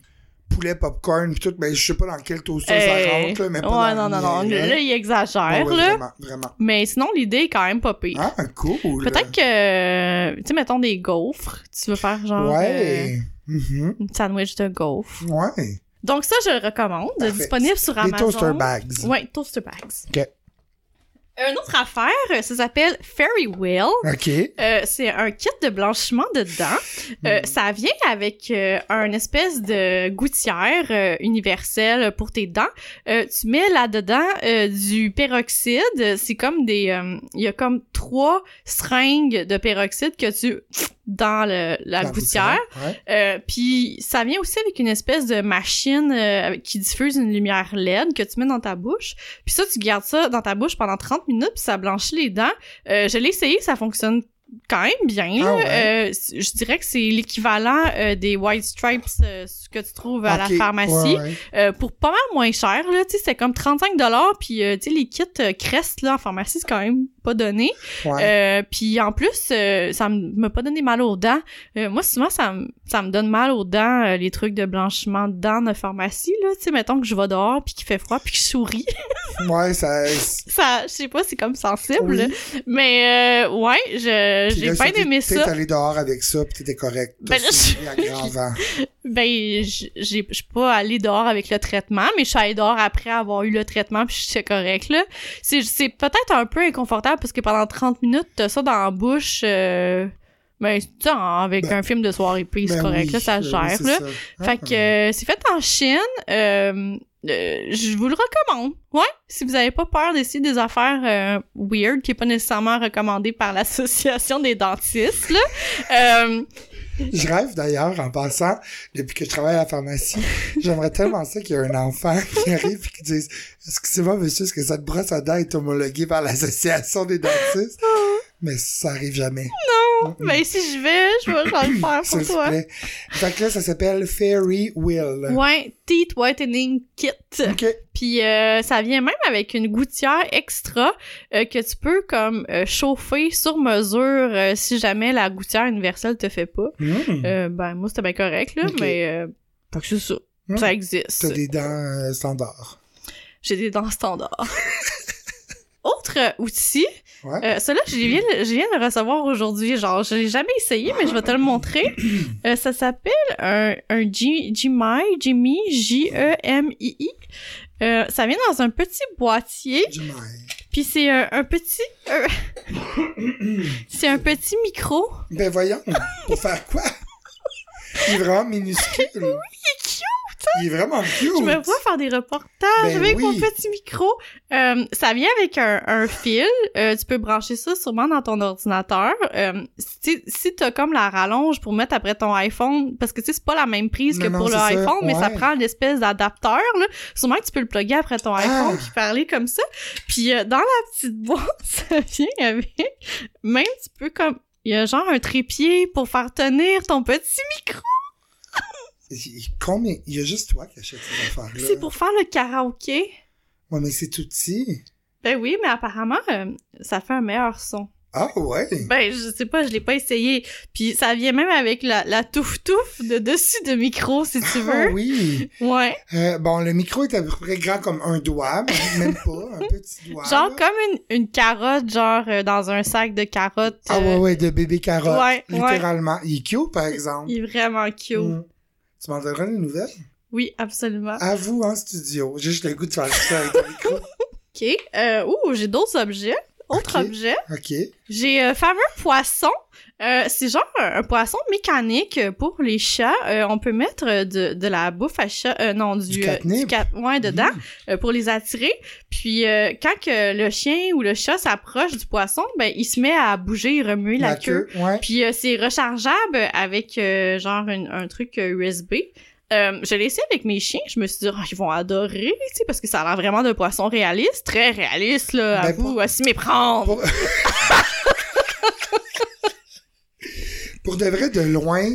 poulet popcorn pis tout. Ben, je sais pas dans quel toaster ça rentre, là, mais pas ouais, dans non, non, non. Là, il exagère, Ouais, là. Vraiment, vraiment. Mais sinon, l'idée est quand même pas pire. Ah, cool. Peut-être que, tu sais, mettons des gaufres. Tu veux faire genre Ouais. Euh, un sandwich de gaufres. Ouais. Donc ça, je le recommande. Parfait. Disponible sur Des Amazon. toaster bags. Ouais, toaster bags. Ok. Une autre affaire, ça s'appelle Fairy Wheel. OK. Euh, c'est un kit de blanchiment de dents. Euh, Hmm. Ça vient avec euh, un espèce de gouttière euh, universelle pour tes dents. Euh, tu mets là-dedans euh, du peroxyde. C'est comme des... euh, Il y a comme trois seringues de peroxyde que tu... dans le, la La gouttière. Euh, puis ça vient aussi avec une espèce de machine euh, qui diffuse une lumière LED que tu mets dans ta bouche. Puis ça, tu gardes ça dans ta bouche pendant 30 minutes, puis ça blanchit les dents. Euh, je l'ai essayé, ça fonctionne quand même bien. Ah ouais? Euh, je dirais que c'est l'équivalent euh, des White Stripes euh, que tu trouves à la pharmacie. Ouais, ouais. Euh, pour pas mal moins cher là, tu sais, c'est comme 35 dollars puis euh, tu sais les kits Crest là en pharmacie c'est quand même pas donné. Ouais. Euh, puis en plus, euh, ça m'a pas donné mal aux dents. Euh, moi, souvent, ça, me- ça me donne mal aux dents, euh, les trucs de blanchiment de dents de pharmacie, là. Tu sais, mettons que je vais dehors, puis qu'il fait froid, puis que je souris. Ouais, ça. ça, je sais pas, c'est comme sensible. Oui. Mais, ouais, je, Puis j'ai t'es- aimé T'es ça. allé dehors avec ça, pis t'étais correct. Ben vent. Ben, j'ai- je suis pas allée dehors avec le traitement, mais je suis allée dehors après avoir eu le traitement, puis j'étais correct, là. C'est c'est peut-être un peu inconfortable, parce que pendant 30 minutes, t'as ça dans la bouche... Euh... Ben, tu en- avec Ben, un film de soirée puis c'est Ben correct, oui, là, ça oui, gère, là. ça. Fait Ah. que euh, c'est fait en Chine. Euh, euh, je vous le recommande. Ouais, si vous avez pas peur d'essayer des affaires weird qui est pas nécessairement recommandé par l'association des dentistes là. Je rêve d'ailleurs, en passant, depuis que je travaille à la pharmacie, j'aimerais tellement ça qu'il y ait un enfant qui arrive et qui dise Excusez-moi, monsieur, est-ce que cette brosse à dents est homologuée par l'association des dentistes? Mais ça arrive jamais. Non! Ben si je vais, je vais, je vais le faire pour toi. plaît. Fait que là, ça s'appelle Fairy Will. Ouais, teeth whitening kit. OK. Puis euh, ça vient même avec une gouttière extra euh, que tu peux comme euh, chauffer sur mesure si jamais la gouttière universelle te fait pas. Euh, ben moi c'était bien correct là, mais fait que c'est ça. Hmm. Ça existe. T'as des dents standards. J'ai des dents standards. Autre outil, Ouais. euh, celui-là, je viens, je viens de le recevoir aujourd'hui. Genre, je l'ai jamais essayé, mais je vais te le montrer. Euh, ça s'appelle un, un G- Gmi, Jimmy, J-E-M-I-I. Euh, ça vient dans un petit boîtier, puis c'est un, un petit... euh, c'est un petit micro. Ben voyons, pour faire quoi? Il est vraiment minuscule. Cute! Il est vraiment cute. Je me vois faire des reportages Ben avec mon petit micro. Euh, ça vient avec un, un fil. Euh, tu peux brancher ça sûrement dans ton ordinateur. Euh, si si t'as comme la rallonge pour mettre après ton iPhone, parce que tu sais, c'est pas la même prise que Non, pour non, le ça, iPhone, mais ça prend l'espèce d'adapteur. Là. Sûrement que tu peux le plugger après ton iPhone Ah. puis parler comme ça. Puis euh, dans la petite boîte, ça vient avec... Même tu peux comme... Il y a genre un trépied pour faire tenir ton petit micro. Il- Combien? Il y a juste toi qui achètes ces affaires-là. C'est pour faire le karaoké. Ouais, mais c'est tout petit. Ben oui, mais apparemment, euh, ça fait un meilleur son. Ah ouais? Ben, je sais pas, je l'ai pas essayé. Puis ça vient même avec la, la touffe-touffe de dessus de micro, si tu Ah veux. oui. Ouais. Euh, bon, le micro est à peu près grand comme un doigt, mais même pas, un petit doigt. Genre là. comme une, une carotte, genre euh, dans un sac de carottes. Ah ouais, ouais, de bébé carotte. ouais, ouais. littéralement. Il est cute, par exemple. Il est vraiment cute. Mm. Tu m'en donneras des nouvelles? Oui, absolument. À vous en studio. J'ai juste le goût de faire ça avec ton micro. OK. Euh, ouh, j'ai d'autres objets. Autre Ok. objet. OK. J'ai un fameux poisson. Euh, c'est genre un, un poisson mécanique pour les chats. Euh, on peut mettre de, de la bouffe à chat, euh, non du, Du euh, catnip? cat- ouais dedans Mm. euh, pour les attirer. Puis euh, quand que le chien ou le chat s'approche du poisson, ben il se met à bouger, remuer la, queue. Ouais. Puis euh, c'est rechargeable avec euh, genre une- un truc USB. Euh, je l'ai essayé avec mes chiens, je me suis dit, Ah, ils vont adorer, tu sais, parce que ça a l'air vraiment d'un poisson réaliste, très réaliste, là, à Ben, vous, pour- à s'y méprendre. Pour... Pour de vrai, de loin,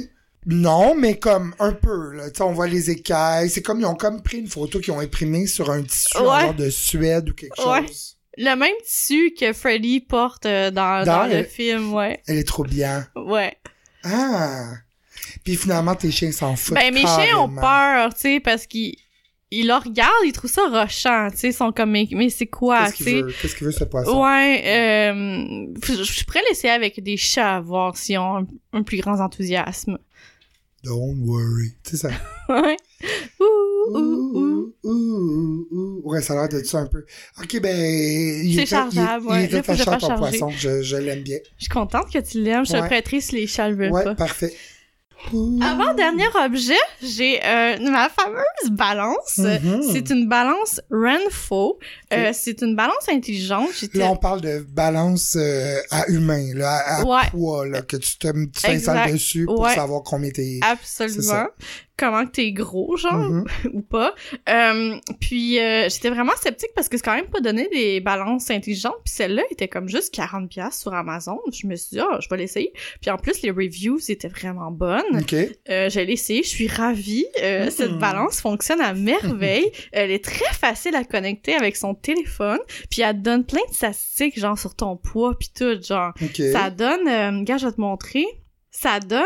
Non, mais comme un peu, là. Tu sais, on voit les écailles. C'est comme, ils ont comme pris une photo qu'ils ont imprimée sur un tissu en Ouais. genre de Suède ou quelque Ouais. chose. Le même tissu que Freddy porte euh, dans, Dans dans le film, ouais. Elle est trop bien. Ouais. Ah! Puis finalement, tes chiens s'en foutent. Ben, mes chiens ont peur, tu sais, parce qu'ils ils le regardent, ils trouvent ça rochant, tu sais, ils sont comme, mais, mais c'est quoi, Qu'est-ce tu qu'il sais? veut? Qu'est-ce qu'il veut, ce poisson? Ouais, euh, je je pourrais l'essayer avec des chats, voir s'ils ont un, un plus grand enthousiasme. Don't worry. Tu sais ça. Ouais. Ouh, ouh, ouh. Ouh, ouh. Ouais, ça a l'air de ça un peu. Ok, ben. C'est est chargeable, il, ouais. Il attachant, fasse ton poisson. Je, je l'aime bien. Je suis contente que tu l'aimes, je te Ouais. prêterai si les chats le veulent Ouais, pas. parfait. Ouh. Avant dernier objet, j'ai euh, ma fameuse balance. Mhm. C'est une balance Renfo. Euh, c'est une balance intelligente. J'étais- Là, on parle de balance euh, à humain, là, à, à Ouais. poids, là, que tu t'installes dessus pour Ouais. savoir combien t'es. Absolument. Comment que t'es gros, genre, Mhm. ou pas. Euh, puis euh, j'étais vraiment sceptique parce que c'est quand même pas donné des balances intelligentes. Puis celle-là était comme juste 40$ piastres sur Amazon. Je me suis dit, ah, je vais l'essayer. Puis en plus, les reviews étaient vraiment bonnes. OK. Euh, je l'ai essayé, je suis ravie. Euh, Mhm. Cette balance fonctionne à merveille. Elle est très facile à connecter avec son téléphone. Puis elle te donne plein de statistiques, genre sur ton poids, puis tout, genre. Ça donne, euh, gars, je vais te montrer. Ça donne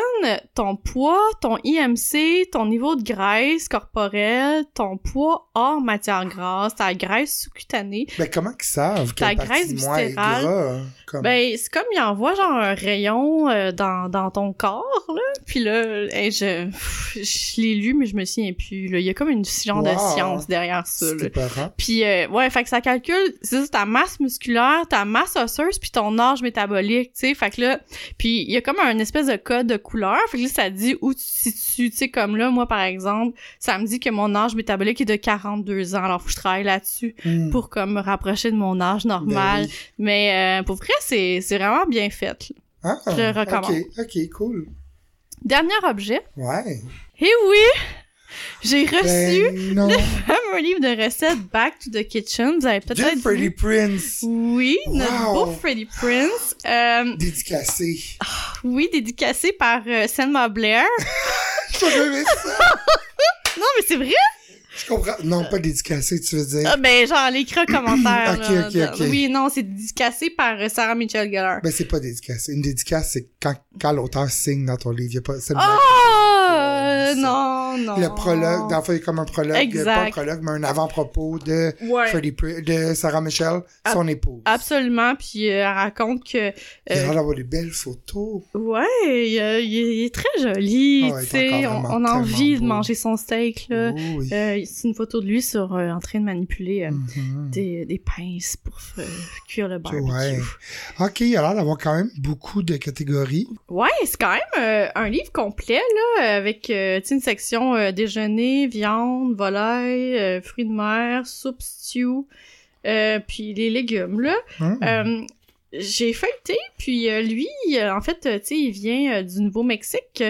ton poids, ton IMC, ton niveau de graisse corporelle, ton poids hors matière grasse, ta graisse sous-cutanée. Ben, comment qu'ils savent Ta graisse viscérale. gras? Comme... Ben, c'est comme il envoie genre un rayon euh, dans, dans ton corps, là. Puis là, hey, je, je l'ai lu, mais je me souviens plus. Là. Il y a comme une genre de science derrière ça. c'est Là. Puis euh, ouais, fait que ça calcule c'est ta masse musculaire, ta masse osseuse puis ton âge métabolique, tu sais. Fait que là, puis il y a comme un espèce de code de couleur, fait que là ça dit où tu te situes, tu sais comme là moi par exemple, ça me dit que mon âge métabolique est de 42 ans. Alors faut que je travaille là-dessus Hmm. pour comme me rapprocher de mon âge normal. Ben oui. Mais euh, pour vrai, c'est c'est vraiment bien fait. là. Ah, je le recommande. OK, OK, cool. Dernier objet. Ouais. Et oui, j'ai reçu Ben, non. un livre de recettes Back to the Kitchen. Vous avez peut-être Freddie vu. Prince. Oui, notre Wow. beau Freddie Prince. Euh, Dédicacé. oui, dédicacé par euh, Selma Blair. Aimé ça. Non, mais c'est vrai? Je comprends. Non, pas dédicacé, tu veux dire. Ah, ben, genre, l'écrit commentaire. Ok, ok, ok. Oui, non, c'est dédicacé par euh, Sarah Michelle Gellar. Ben, c'est pas dédicacé. Une dédicace, c'est quand, quand l'auteur signe dans ton livre. Y a pas, le Oh! C'est- non, non. Le prologue, dans le fond, il y a comme un prologue, Exact. pas un prologue, mais un avant-propos de Ouais. De Sarah Michelle, Ah, son épouse. Absolument, puis euh, elle raconte que... Il a euh, l'air d'avoir des belles photos. ouais, il, euh, il est- il est très joli, Ah ouais, tu sais, on, a envie de manger son steak, là. Oh, oui. Euh, c'est une photo de lui sur, euh, en train de manipuler euh, Mhm. des, des pinces pour euh, cuire le barbecue. Ouais. Ok, il a l'air d'avoir quand même beaucoup de catégories. Ouais, c'est quand même euh, un livre complet, là, avec euh, tu sais, une section euh, déjeuner, viande, volaille, euh, fruits de mer, soupe, stew, euh, puis les légumes, là. Euh, j'ai feuilleté, puis lui, en fait, tu sais, il vient du Nouveau-Mexique,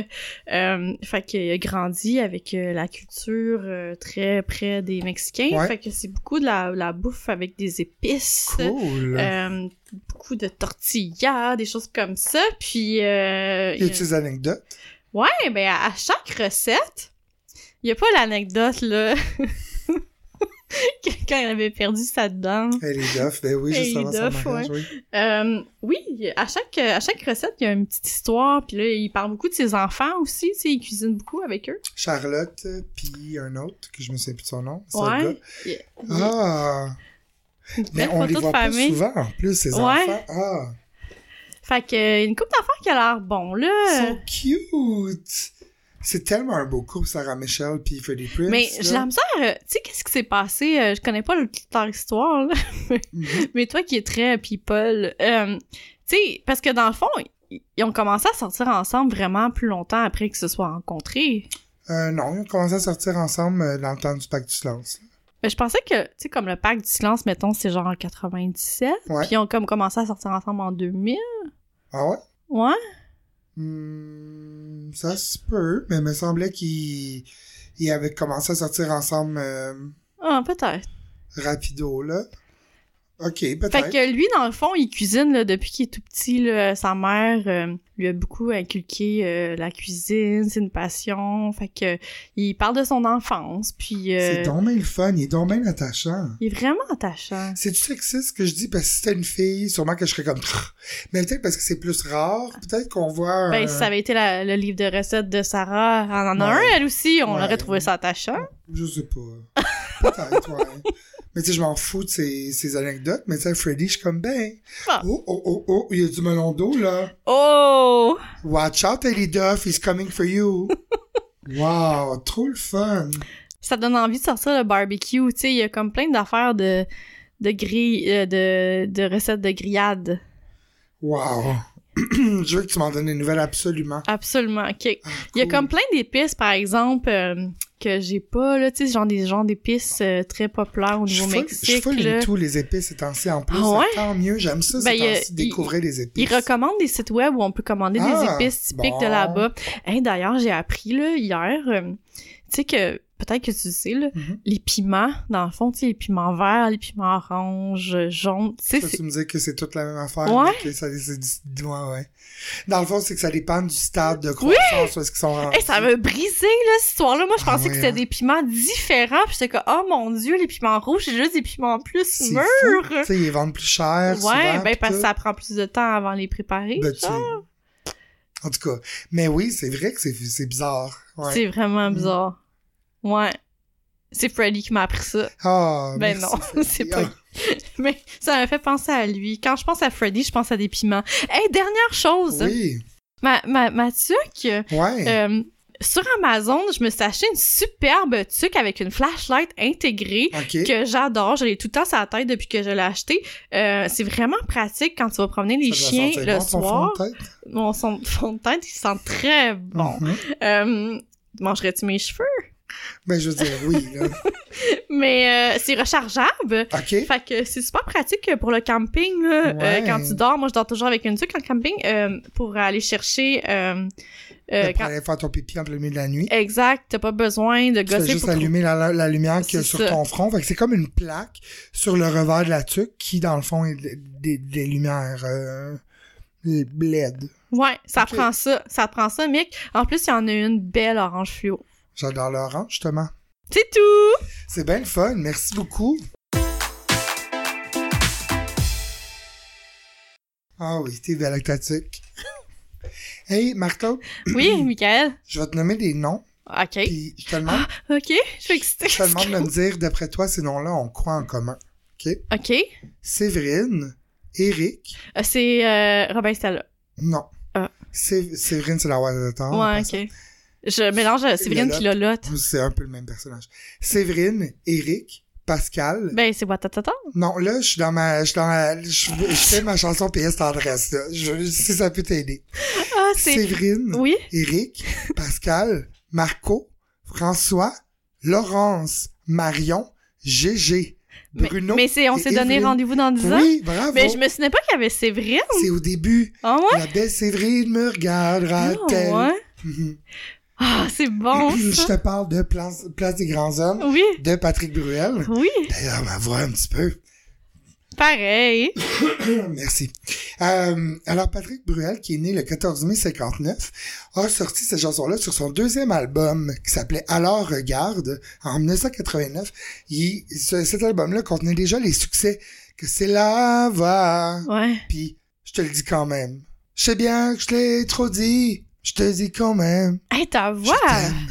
fait qu'il a grandi avec la culture très près des Mexicains, Ouais. fait que c'est beaucoup de la, la bouffe avec des épices. Cool. Beaucoup de tortillas, des choses comme ça. Puis, euh, y a des anecdotes? Ouais, ben à, à chaque recette, il y a pas l'anecdote là. Quelqu'un avait perdu sa dent. Elle est doff, ben oui, Elle juste est avant son doff, mariage, oui. Euh, oui, à chaque à chaque recette, il y a une petite histoire. Puis là, il parle beaucoup de ses enfants aussi. Tu sais, il cuisine beaucoup avec eux. Charlotte, puis un autre, que je me souviens plus de son nom. Ouais. Ah! une Mais on les photo de voit pas famille. souvent, en plus, ces Ouais. enfants. Ah! Fait que euh, une coupe d'affaires qui a l'air bon là. Ils sont cute! C'est tellement un beau couple, Sarah Michelle puis Freddie Prinze. Mais j'ai la misère, euh, tu sais, qu'est-ce qui s'est passé? euh, je connais pas toute leur histoire, là. Mhm. Mais toi qui es très people, euh, tu sais, parce que dans le fond, ils, ont commencé à sortir ensemble vraiment plus longtemps après qu'ils se soient rencontrés. Euh, non, ils ont commencé à sortir ensemble dans le temps du pacte du silence. Mais je pensais que, tu sais, comme le pacte du silence, mettons, c'est genre en 97. Ouais. Puis ils ont comme commencé à sortir ensemble en 2000. Ah ouais? Ouais. Hmm, ça se peut, mais il me semblait qu'ils ils avaient commencé à sortir ensemble euh, Ah, peut-être. rapido, là. Ok, Fait peut-être. que lui, dans le fond, il cuisine là, depuis qu'il est tout petit. Là, sa mère euh, lui a beaucoup inculqué euh, la cuisine, c'est une passion. Fait que il parle de son enfance, puis euh, C'est donc bien le fun, il est donc bien attachant. il est vraiment attachant. C'est du sexiste ce que je dis? Parce que si c'était une fille, sûrement que je serais comme. Mais peut-être parce que c'est plus rare, peut-être qu'on voit Ben, si ça avait été la- le livre de recettes de Sarah, elle en a Ouais. un, elle aussi, on Ouais. aurait trouvé ça attachant. Je sais pas. Peut-être, ouais. Mais tu sais, je m'en fous de ces, ces anecdotes, mais tu sais, Freddy, je suis comme ben. Ah. Oh, oh, oh, oh, il y a du melon d'eau, là. Oh! Watch out, Ellie Duff, he's coming for you. wow, trop le fun. Ça donne envie de sortir le barbecue, tu sais, il y a comme plein d'affaires de de grille euh, de, de recettes de grillade. Wow. je veux que tu m'en donnes des nouvelles absolument. Absolument. OK. Il y a Ah, comme plein d'épices, par exemple, euh, que j'ai pas, là, tu sais, genre des genre d'épices euh, très populaires au Je je Nouveau-Mexique. full là. into les épices ces temps-ci en plus. Ah ouais? Tant mieux, j'aime ça, Ben, ces il découvrir les épices. Ils recommandent des sites web où on peut commander Ah, des épices typiques de là-bas. Hein, D'ailleurs, j'ai appris là, hier, euh, tu sais que peut-être que tu sais, là, Mhm. les piments, dans le fond, tu sais, les piments verts, les piments oranges, jaunes, tu sais, Ça, tu me dis que c'est toute la même affaire. Ouais. que ça, c'est du- ouais, ouais. Dans le fond, c'est que ça dépend du stade de croissance est-ce qu'ils sont rendus. Hey, ça m'a brisé, là, cette histoire-là. Moi, je Ah pensais ouais, que c'était hein. des piments différents. Puis j'étais comme, oh mon dieu, les piments rouges, c'est juste des piments plus mûrs. Tu sais, ils vendent plus cher. Ouais, souvent, ben parce que ça prend plus de temps avant de les préparer. Ben, tu. En tout cas. Mais oui, c'est vrai que c'est, bizarre. Ouais. C'est vraiment Mm. bizarre. Ouais. C'est Freddy qui m'a appris ça. Ah, Ben merci, non, c'est pas- Mais ça m'a fait penser à lui. Quand je pense à Freddy, je pense à des piments. Hey, dernière chose. oui. Ma, ma, ma tuque, Ouais. euh, sur Amazon, je me suis acheté une superbe tuque avec une flashlight intégrée. OK. que j'adore. Je l'ai tout le temps sur la tête depuis que je l'ai acheté. Euh, c'est vraiment pratique quand tu vas promener les Ça chiens le bon, soir. fond de tête? Mon son- fond de tête, il sent très bon. Mhm. Euh, mangerais-tu mes cheveux? Ben, je veux dire, oui, là. Mais euh, c'est rechargeable. OK. Fait que c'est super pratique pour le camping. là. Euh, quand tu dors, moi je dors toujours avec une tuque en camping euh, pour aller chercher. Euh, pour quand- aller faire ton pipi en plein milieu de la nuit. Exact, t'as pas besoin de Tu fais gosser juste pour allumer la, la- la lumière qu'il y a sur ça. ton front. Fait que c'est comme une plaque sur le revers de la tuque qui, dans le fond, est des, des- des lumières euh, LED. Ouais, ça prend ça. Ça prend ça, Mick. En plus, il y en a une belle orange fluo. J'adore l'orange, justement. C'est tout! C'est bien le fun. Merci beaucoup. Ah oui, t'es belle avec ta tuque. Hey, Martha, Oui, Michael. je vais te nommer des noms, OK. puis je te demande, OK, je suis excitée. je te demande de me dire, d'après toi, ces noms-là ont quoi en commun? OK? OK. Séverine, Eric, Euh, c'est euh, Robin Stella. non. Ah. Sé- Séverine, c'est la roi de temps. ouais. OK. Je mélange euh, Séverine puis Lolotte. C'est un peu le même personnage. Séverine, Eric, Pascal. Ben, c'est Watatata. Non, là, je suis dans ma, je suis dans ma, je, je fais ma chanson PS Tendresse, là. Je, si ça peut t'aider. Ah, c'est... Séverine, Oui? Eric, Pascal, Marco, François, Laurence, Marion, Gégé, Bruno. mais c'est, on s'est donné rendez-vous dans 10 ans? Oui, bravo. Mais je me souvenais pas qu'il y avait Séverine. C'est au début. Ah ouais? La belle Séverine me Ah regardera-t-elle? ouais? Mhm. Ah, c'est bon, Je te parle de Place, Place des Grands Hommes Oui, de Patrick Bruel. oui. D'ailleurs, ma voix un petit peu. Pareil. Merci. Euh, alors, Patrick Bruel, qui est né le 14 mai 59, a sorti cette chanson-là sur son deuxième album qui s'appelait Alors Regarde en 1989. Il, ce- cet album-là contenait déjà les succès que c'est la va. Ouais. Puis, je te le dis quand même. Je sais bien que je l'ai trop dit. Je te dis quand même. Hey, ta voix,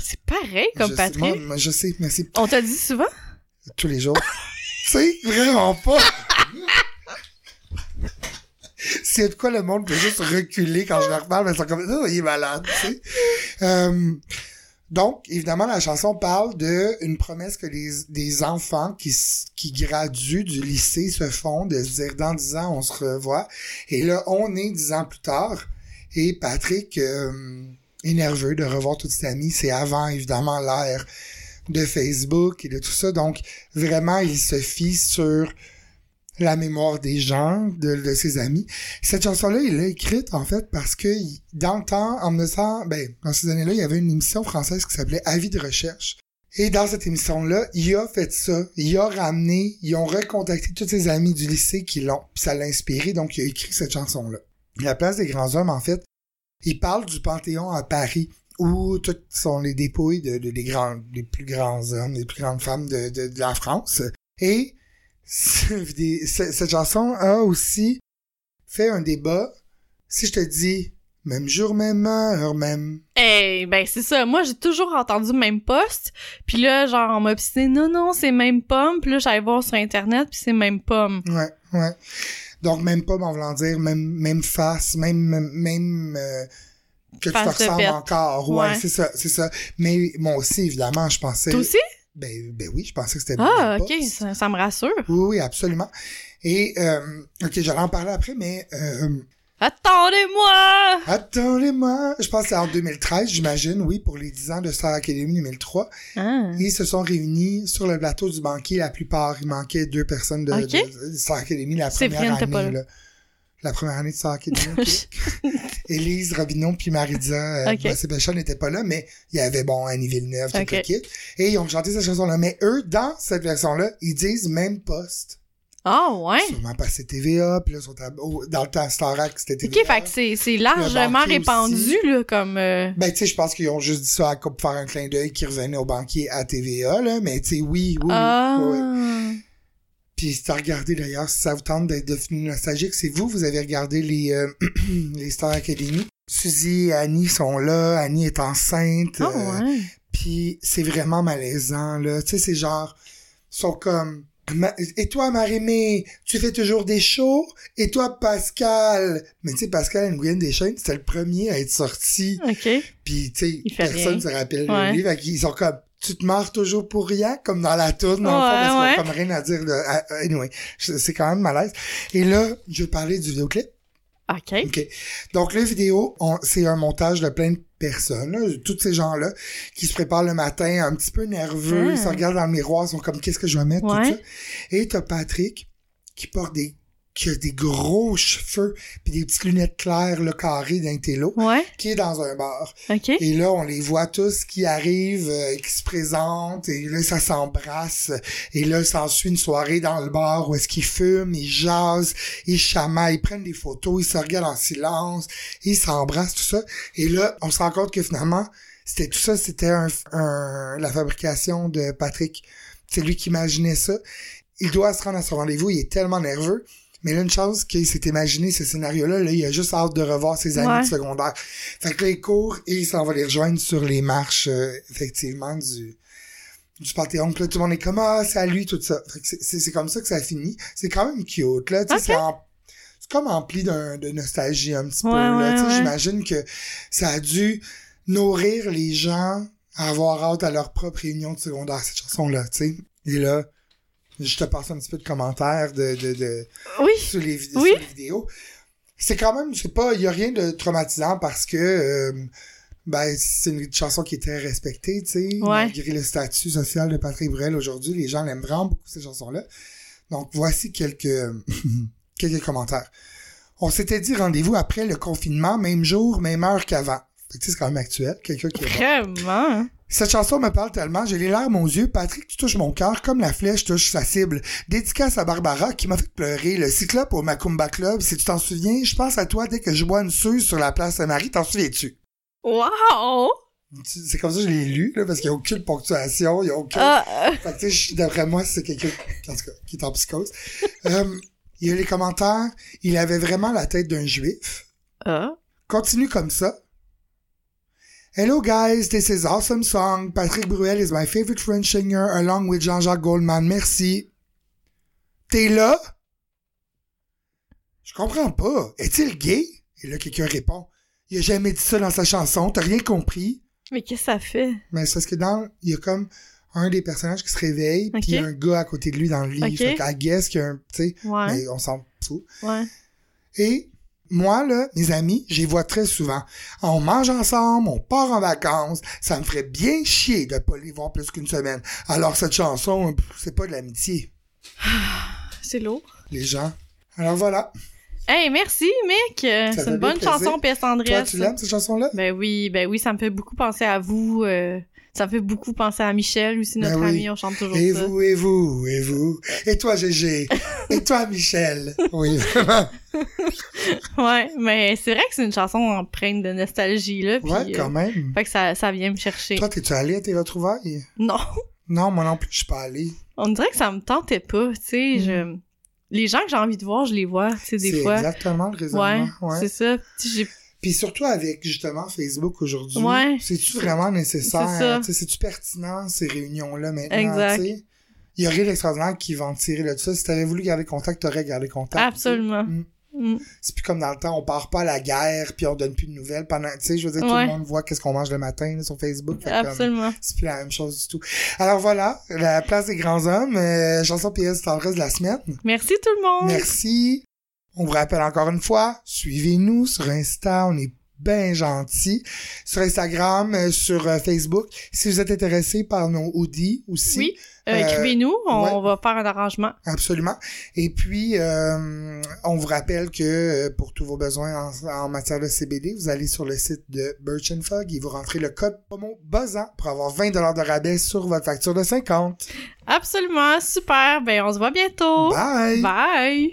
c'est pareil comme je Patrick. Sais, moi, je sais, merci. On t'a dit souvent? Tous les jours. tu sais, vraiment pas. C'est de quoi le monde peut juste reculer quand je leur parle, mais ils sont comme, oh, il est malade, tu sais. Euh, donc, évidemment, la chanson parle de une promesse que les, des enfants qui, qui graduent du lycée se font, de se dire dans dix ans, on se revoit. Et là, on est dix ans plus tard. Et Patrick euh, est nerveux de revoir toute ses amies. C'est avant, évidemment, l'ère de Facebook et de tout ça. Donc, vraiment, il se fie sur la mémoire des gens, de, ses amis. Cette chanson-là, il l'a écrite, en fait, parce que dans le temps, en 1900, ben, dans ces années-là, il y avait une émission française qui s'appelait Avis de recherche. Et dans cette émission-là, il a fait ça. Il a ramené, ils ont recontacté tous ses amis du lycée qui l'ont. Ça l'a inspiré, donc il a écrit cette chanson-là. La place des grands hommes, en fait, il parle du Panthéon à Paris, où tout sont les dépouilles de, de- des grands, des plus grands hommes, des plus grandes femmes de, de, de la France. Et cette chanson a aussi fait un débat. Si je te dis même jour, même heure, même. Eh, ben c'est ça. Moi, j'ai toujours entendu même poste. Puis là, genre, on m'a obstiné, non, non, c'est même pomme. Puis là, j'allais voir sur Internet, puis c'est même pomme. Ouais, ouais. Donc même pas, en voulant dire, même, même face, même, même, euh, que tu te ressembles encore. Ouais, Ouais. c'est ça, c'est ça. Mais moi aussi, évidemment, je pensais. Toi aussi? Ben, ben oui, je pensais que c'était Ah, ok, ça, ça me rassure. Oui, oui, absolument. Et, euh, ok, j'allais en parler après, mais, euh, Attendez-moi! attendez-moi, je pense que c'est en 2013, j'imagine, oui, pour les 10 ans de Star Academy 2003. Ah. Ils se sont réunis sur le plateau du banquier, la plupart. Il manquait deux personnes de, Star Academy la première pas année, là. là. La première année de Star Academy. Élise Robinon puis Marisa euh, Ok. ben, Sébastien n'étaient pas là, mais il y avait, bon, Annie Villeneuve, tout Ok. le kit. Et ils ont chanté cette chanson-là. Mais eux, dans cette version-là, ils disent même poste. Ah, ouais. Sûrement c'est TVA, puis là, sont à- dans le temps Starac, c'était Ok, TVA. fait que c'est, largement répandu, aussi. là, comme... euh, Ben, tu sais, je pense qu'ils ont juste dit ça à, pour faire un clin d'œil qui revenait au banquier à TVA, là, mais tu sais, oui, oui, Ah. oui, oui. Puis si t'as regardé d'ailleurs, si ça vous tente d'être devenu nostalgique, c'est vous, vous avez regardé les, euh, les Star Academy. Suzy et Annie sont là, Annie est enceinte. Ah, euh, ouais. Puis c'est vraiment malaisant, là. Tu sais, c'est genre, ils sont comme, et toi, Marie-Mé, tu fais toujours des shows? Et toi, Pascal? Mais tu sais, Pascal Nguyen Deschênes, c'était le premier à être sorti. Ok. Puis, tu sais, personne rien. se rappelle Ouais. lui. Fait qu'ils sont comme, tu te marres toujours pour rien, comme dans la tourne, dans le Ouais, fond, parce ouais. qu'on a comme rien à dire. De... ah, Anyway, c'est quand même malaise. Et là, je vais parler du vidéoclip. Ok. OK. Donc, le vidéo, c'est un montage de plein de personnes, là, tous ces gens-là, qui se préparent le matin, un petit peu nerveux, ils se regardent dans le miroir, ils sont comme, qu'est-ce que je vais mettre, Ouais. tout ça. Et t'as Patrick, qui porte des, qui a des gros cheveux, puis des petites lunettes claires, là, carrées d'un télo, Ouais. qui est dans un bar. Ok. Et là, on les voit tous qui arrivent, euh, qui se présentent, et là, ça s'embrasse. Et là, s'ensuit une soirée dans le bar où est-ce qu'ils fument, ils jasent, ils chamaillent, ils prennent des photos, ils se regardent en silence, ils s'embrassent, tout ça. Et là, on se rend compte que finalement, c'était tout ça, c'était un, un- la fabrication de Patrick. C'est lui qui imaginait ça. Il doit se rendre à son rendez-vous, il est tellement nerveux. Mais là, une chance qu'il s'est imaginé ce scénario-là, là, il a juste hâte de revoir ses amis Ouais. de secondaire. Fait que là, il court et il s'en va les rejoindre sur les marches, euh, effectivement, du, du Panthéon. Puis là, tout le monde est comme, ah, c'est à lui, tout ça. Fait que c'est- comme ça que ça finit. C'est quand même cute, là. C'est en- c'est comme empli d'un, de nostalgie un petit peu, là. ouais. j'imagine que ça a dû nourrir les gens à avoir hâte à leur propre réunion de secondaire, cette chanson-là, tu sais. Et là, je te passe un petit peu de commentaires de, de, de, Oui. sur les, vid- Oui. sur les vidéos. C'est quand même, je sais pas, il y a rien de traumatisant parce que euh, ben c'est une chanson qui est très respectée, tu sais, Ouais. malgré le statut social de Patrick Bruel aujourd'hui, les gens l'aiment vraiment beaucoup cette chanson-là. Donc voici quelques quelques commentaires. On s'était dit rendez-vous après le confinement, même jour, même heure qu'avant. C'est quand même actuel, quelqu'un qui. Vraiment? Cette chanson me parle tellement, j'ai les larmes aux yeux. Patrick, tu touches mon cœur comme la flèche touche sa cible. Dédicace à Barbara qui m'a fait pleurer. Le cyclope au Macumba Club, si tu t'en souviens, je pense à toi dès que je bois une suze sur la place Saint-Marie. T'en souviens-tu? Wow! C'est comme ça que je l'ai lu, là, parce qu'il n'y a aucune ponctuation, il n'y a aucun... Ah, Fait que, je- d'après moi, c'est quelqu'un, en tout cas, qui est en psychose. Euh, il y a les commentaires. Il avait vraiment la tête d'un juif. ah. Continue comme ça. Hello guys, this is awesome song. Patrick Bruel is my favorite French singer along with Jean-Jacques Goldman. Merci. T'es là? Je comprends pas. Est-il gay? Et là, quelqu'un répond. Il a jamais dit ça dans sa chanson. T'as rien compris? Mais qu'est-ce que ça fait? Mais c'est parce que dans, il y a comme un des personnages qui se réveille, Ok. puis il y a un gars à côté de lui dans le lit. Ok. Fait qu'à guess qu'il y a un, tu sais, Ouais. mais on s'en fout. Ouais. Et moi, là, mes amis, j'y vois très souvent. On mange ensemble, on part en vacances. Ça me ferait bien chier de pas les voir plus qu'une semaine. Alors, cette chanson, c'est pas de l'amitié, C'est lourd. les gens. Alors voilà. Hey, merci, fait C'est une bonne plaisir. chanson, P.S. Toi, Andrés. tu l'aimes, cette chanson-là? Ben oui, ben oui, ça me fait beaucoup penser à vous. euh, Ça fait beaucoup penser à Michel aussi, Ben notre oui. ami, on chante toujours Et ça. vous, et vous, et vous. Et toi, Gégé. et toi, Michel. Oui, vraiment. Ouais, mais c'est vrai que c'est une chanson empreinte de nostalgie, là. Puis, Ouais, euh, quand même. fait que ça, ça vient me chercher. Toi, t'es-tu allé à tes retrouvailles? Non, Non, moi non plus, je suis pas allé. on dirait que ça me tentait pas, tu sais. je... Les gens que j'ai envie de voir, je les vois, tu sais, des Mm. C'est fois. exactement le Ouais, raisonnement. Ouais. c'est ça. J'ai Puis surtout avec justement Facebook aujourd'hui, Ouais. c'est-tu vraiment nécessaire? C'est C'est-tu pertinent ces réunions-là maintenant? Il y aurait l'extraordinaire qui va en tirer là de ça. Si t'avais voulu garder contact, t'aurais gardé contact. Absolument. Mm. Mm. C'est plus comme dans le temps, on part pas à la guerre puis on donne plus de nouvelles pendant. Tu sais, je veux dire, tout le monde voit qu'est-ce qu'on mange le matin là, sur Facebook. Absolument. c'est plus la même chose du tout. Alors voilà, la place des grands hommes, euh, chanson PS tendresse de la semaine. Merci tout le monde. Merci. On vous rappelle encore une fois, suivez-nous sur Insta, on est bien gentils. Sur Instagram, euh, sur euh, Facebook. Si vous êtes intéressé par nos hoodies aussi, Oui. Euh, Écrivez-nous, on ouais. va faire un arrangement. absolument. Et puis, euh, on vous rappelle que pour tous vos besoins en, en matière de CBD, vous allez sur le site de Birch and Fog et vous rentrez le code promo BOZAN pour avoir 20 de rabais sur votre facture de 50. Absolument, super. Ben, on se voit bientôt. Bye! Bye.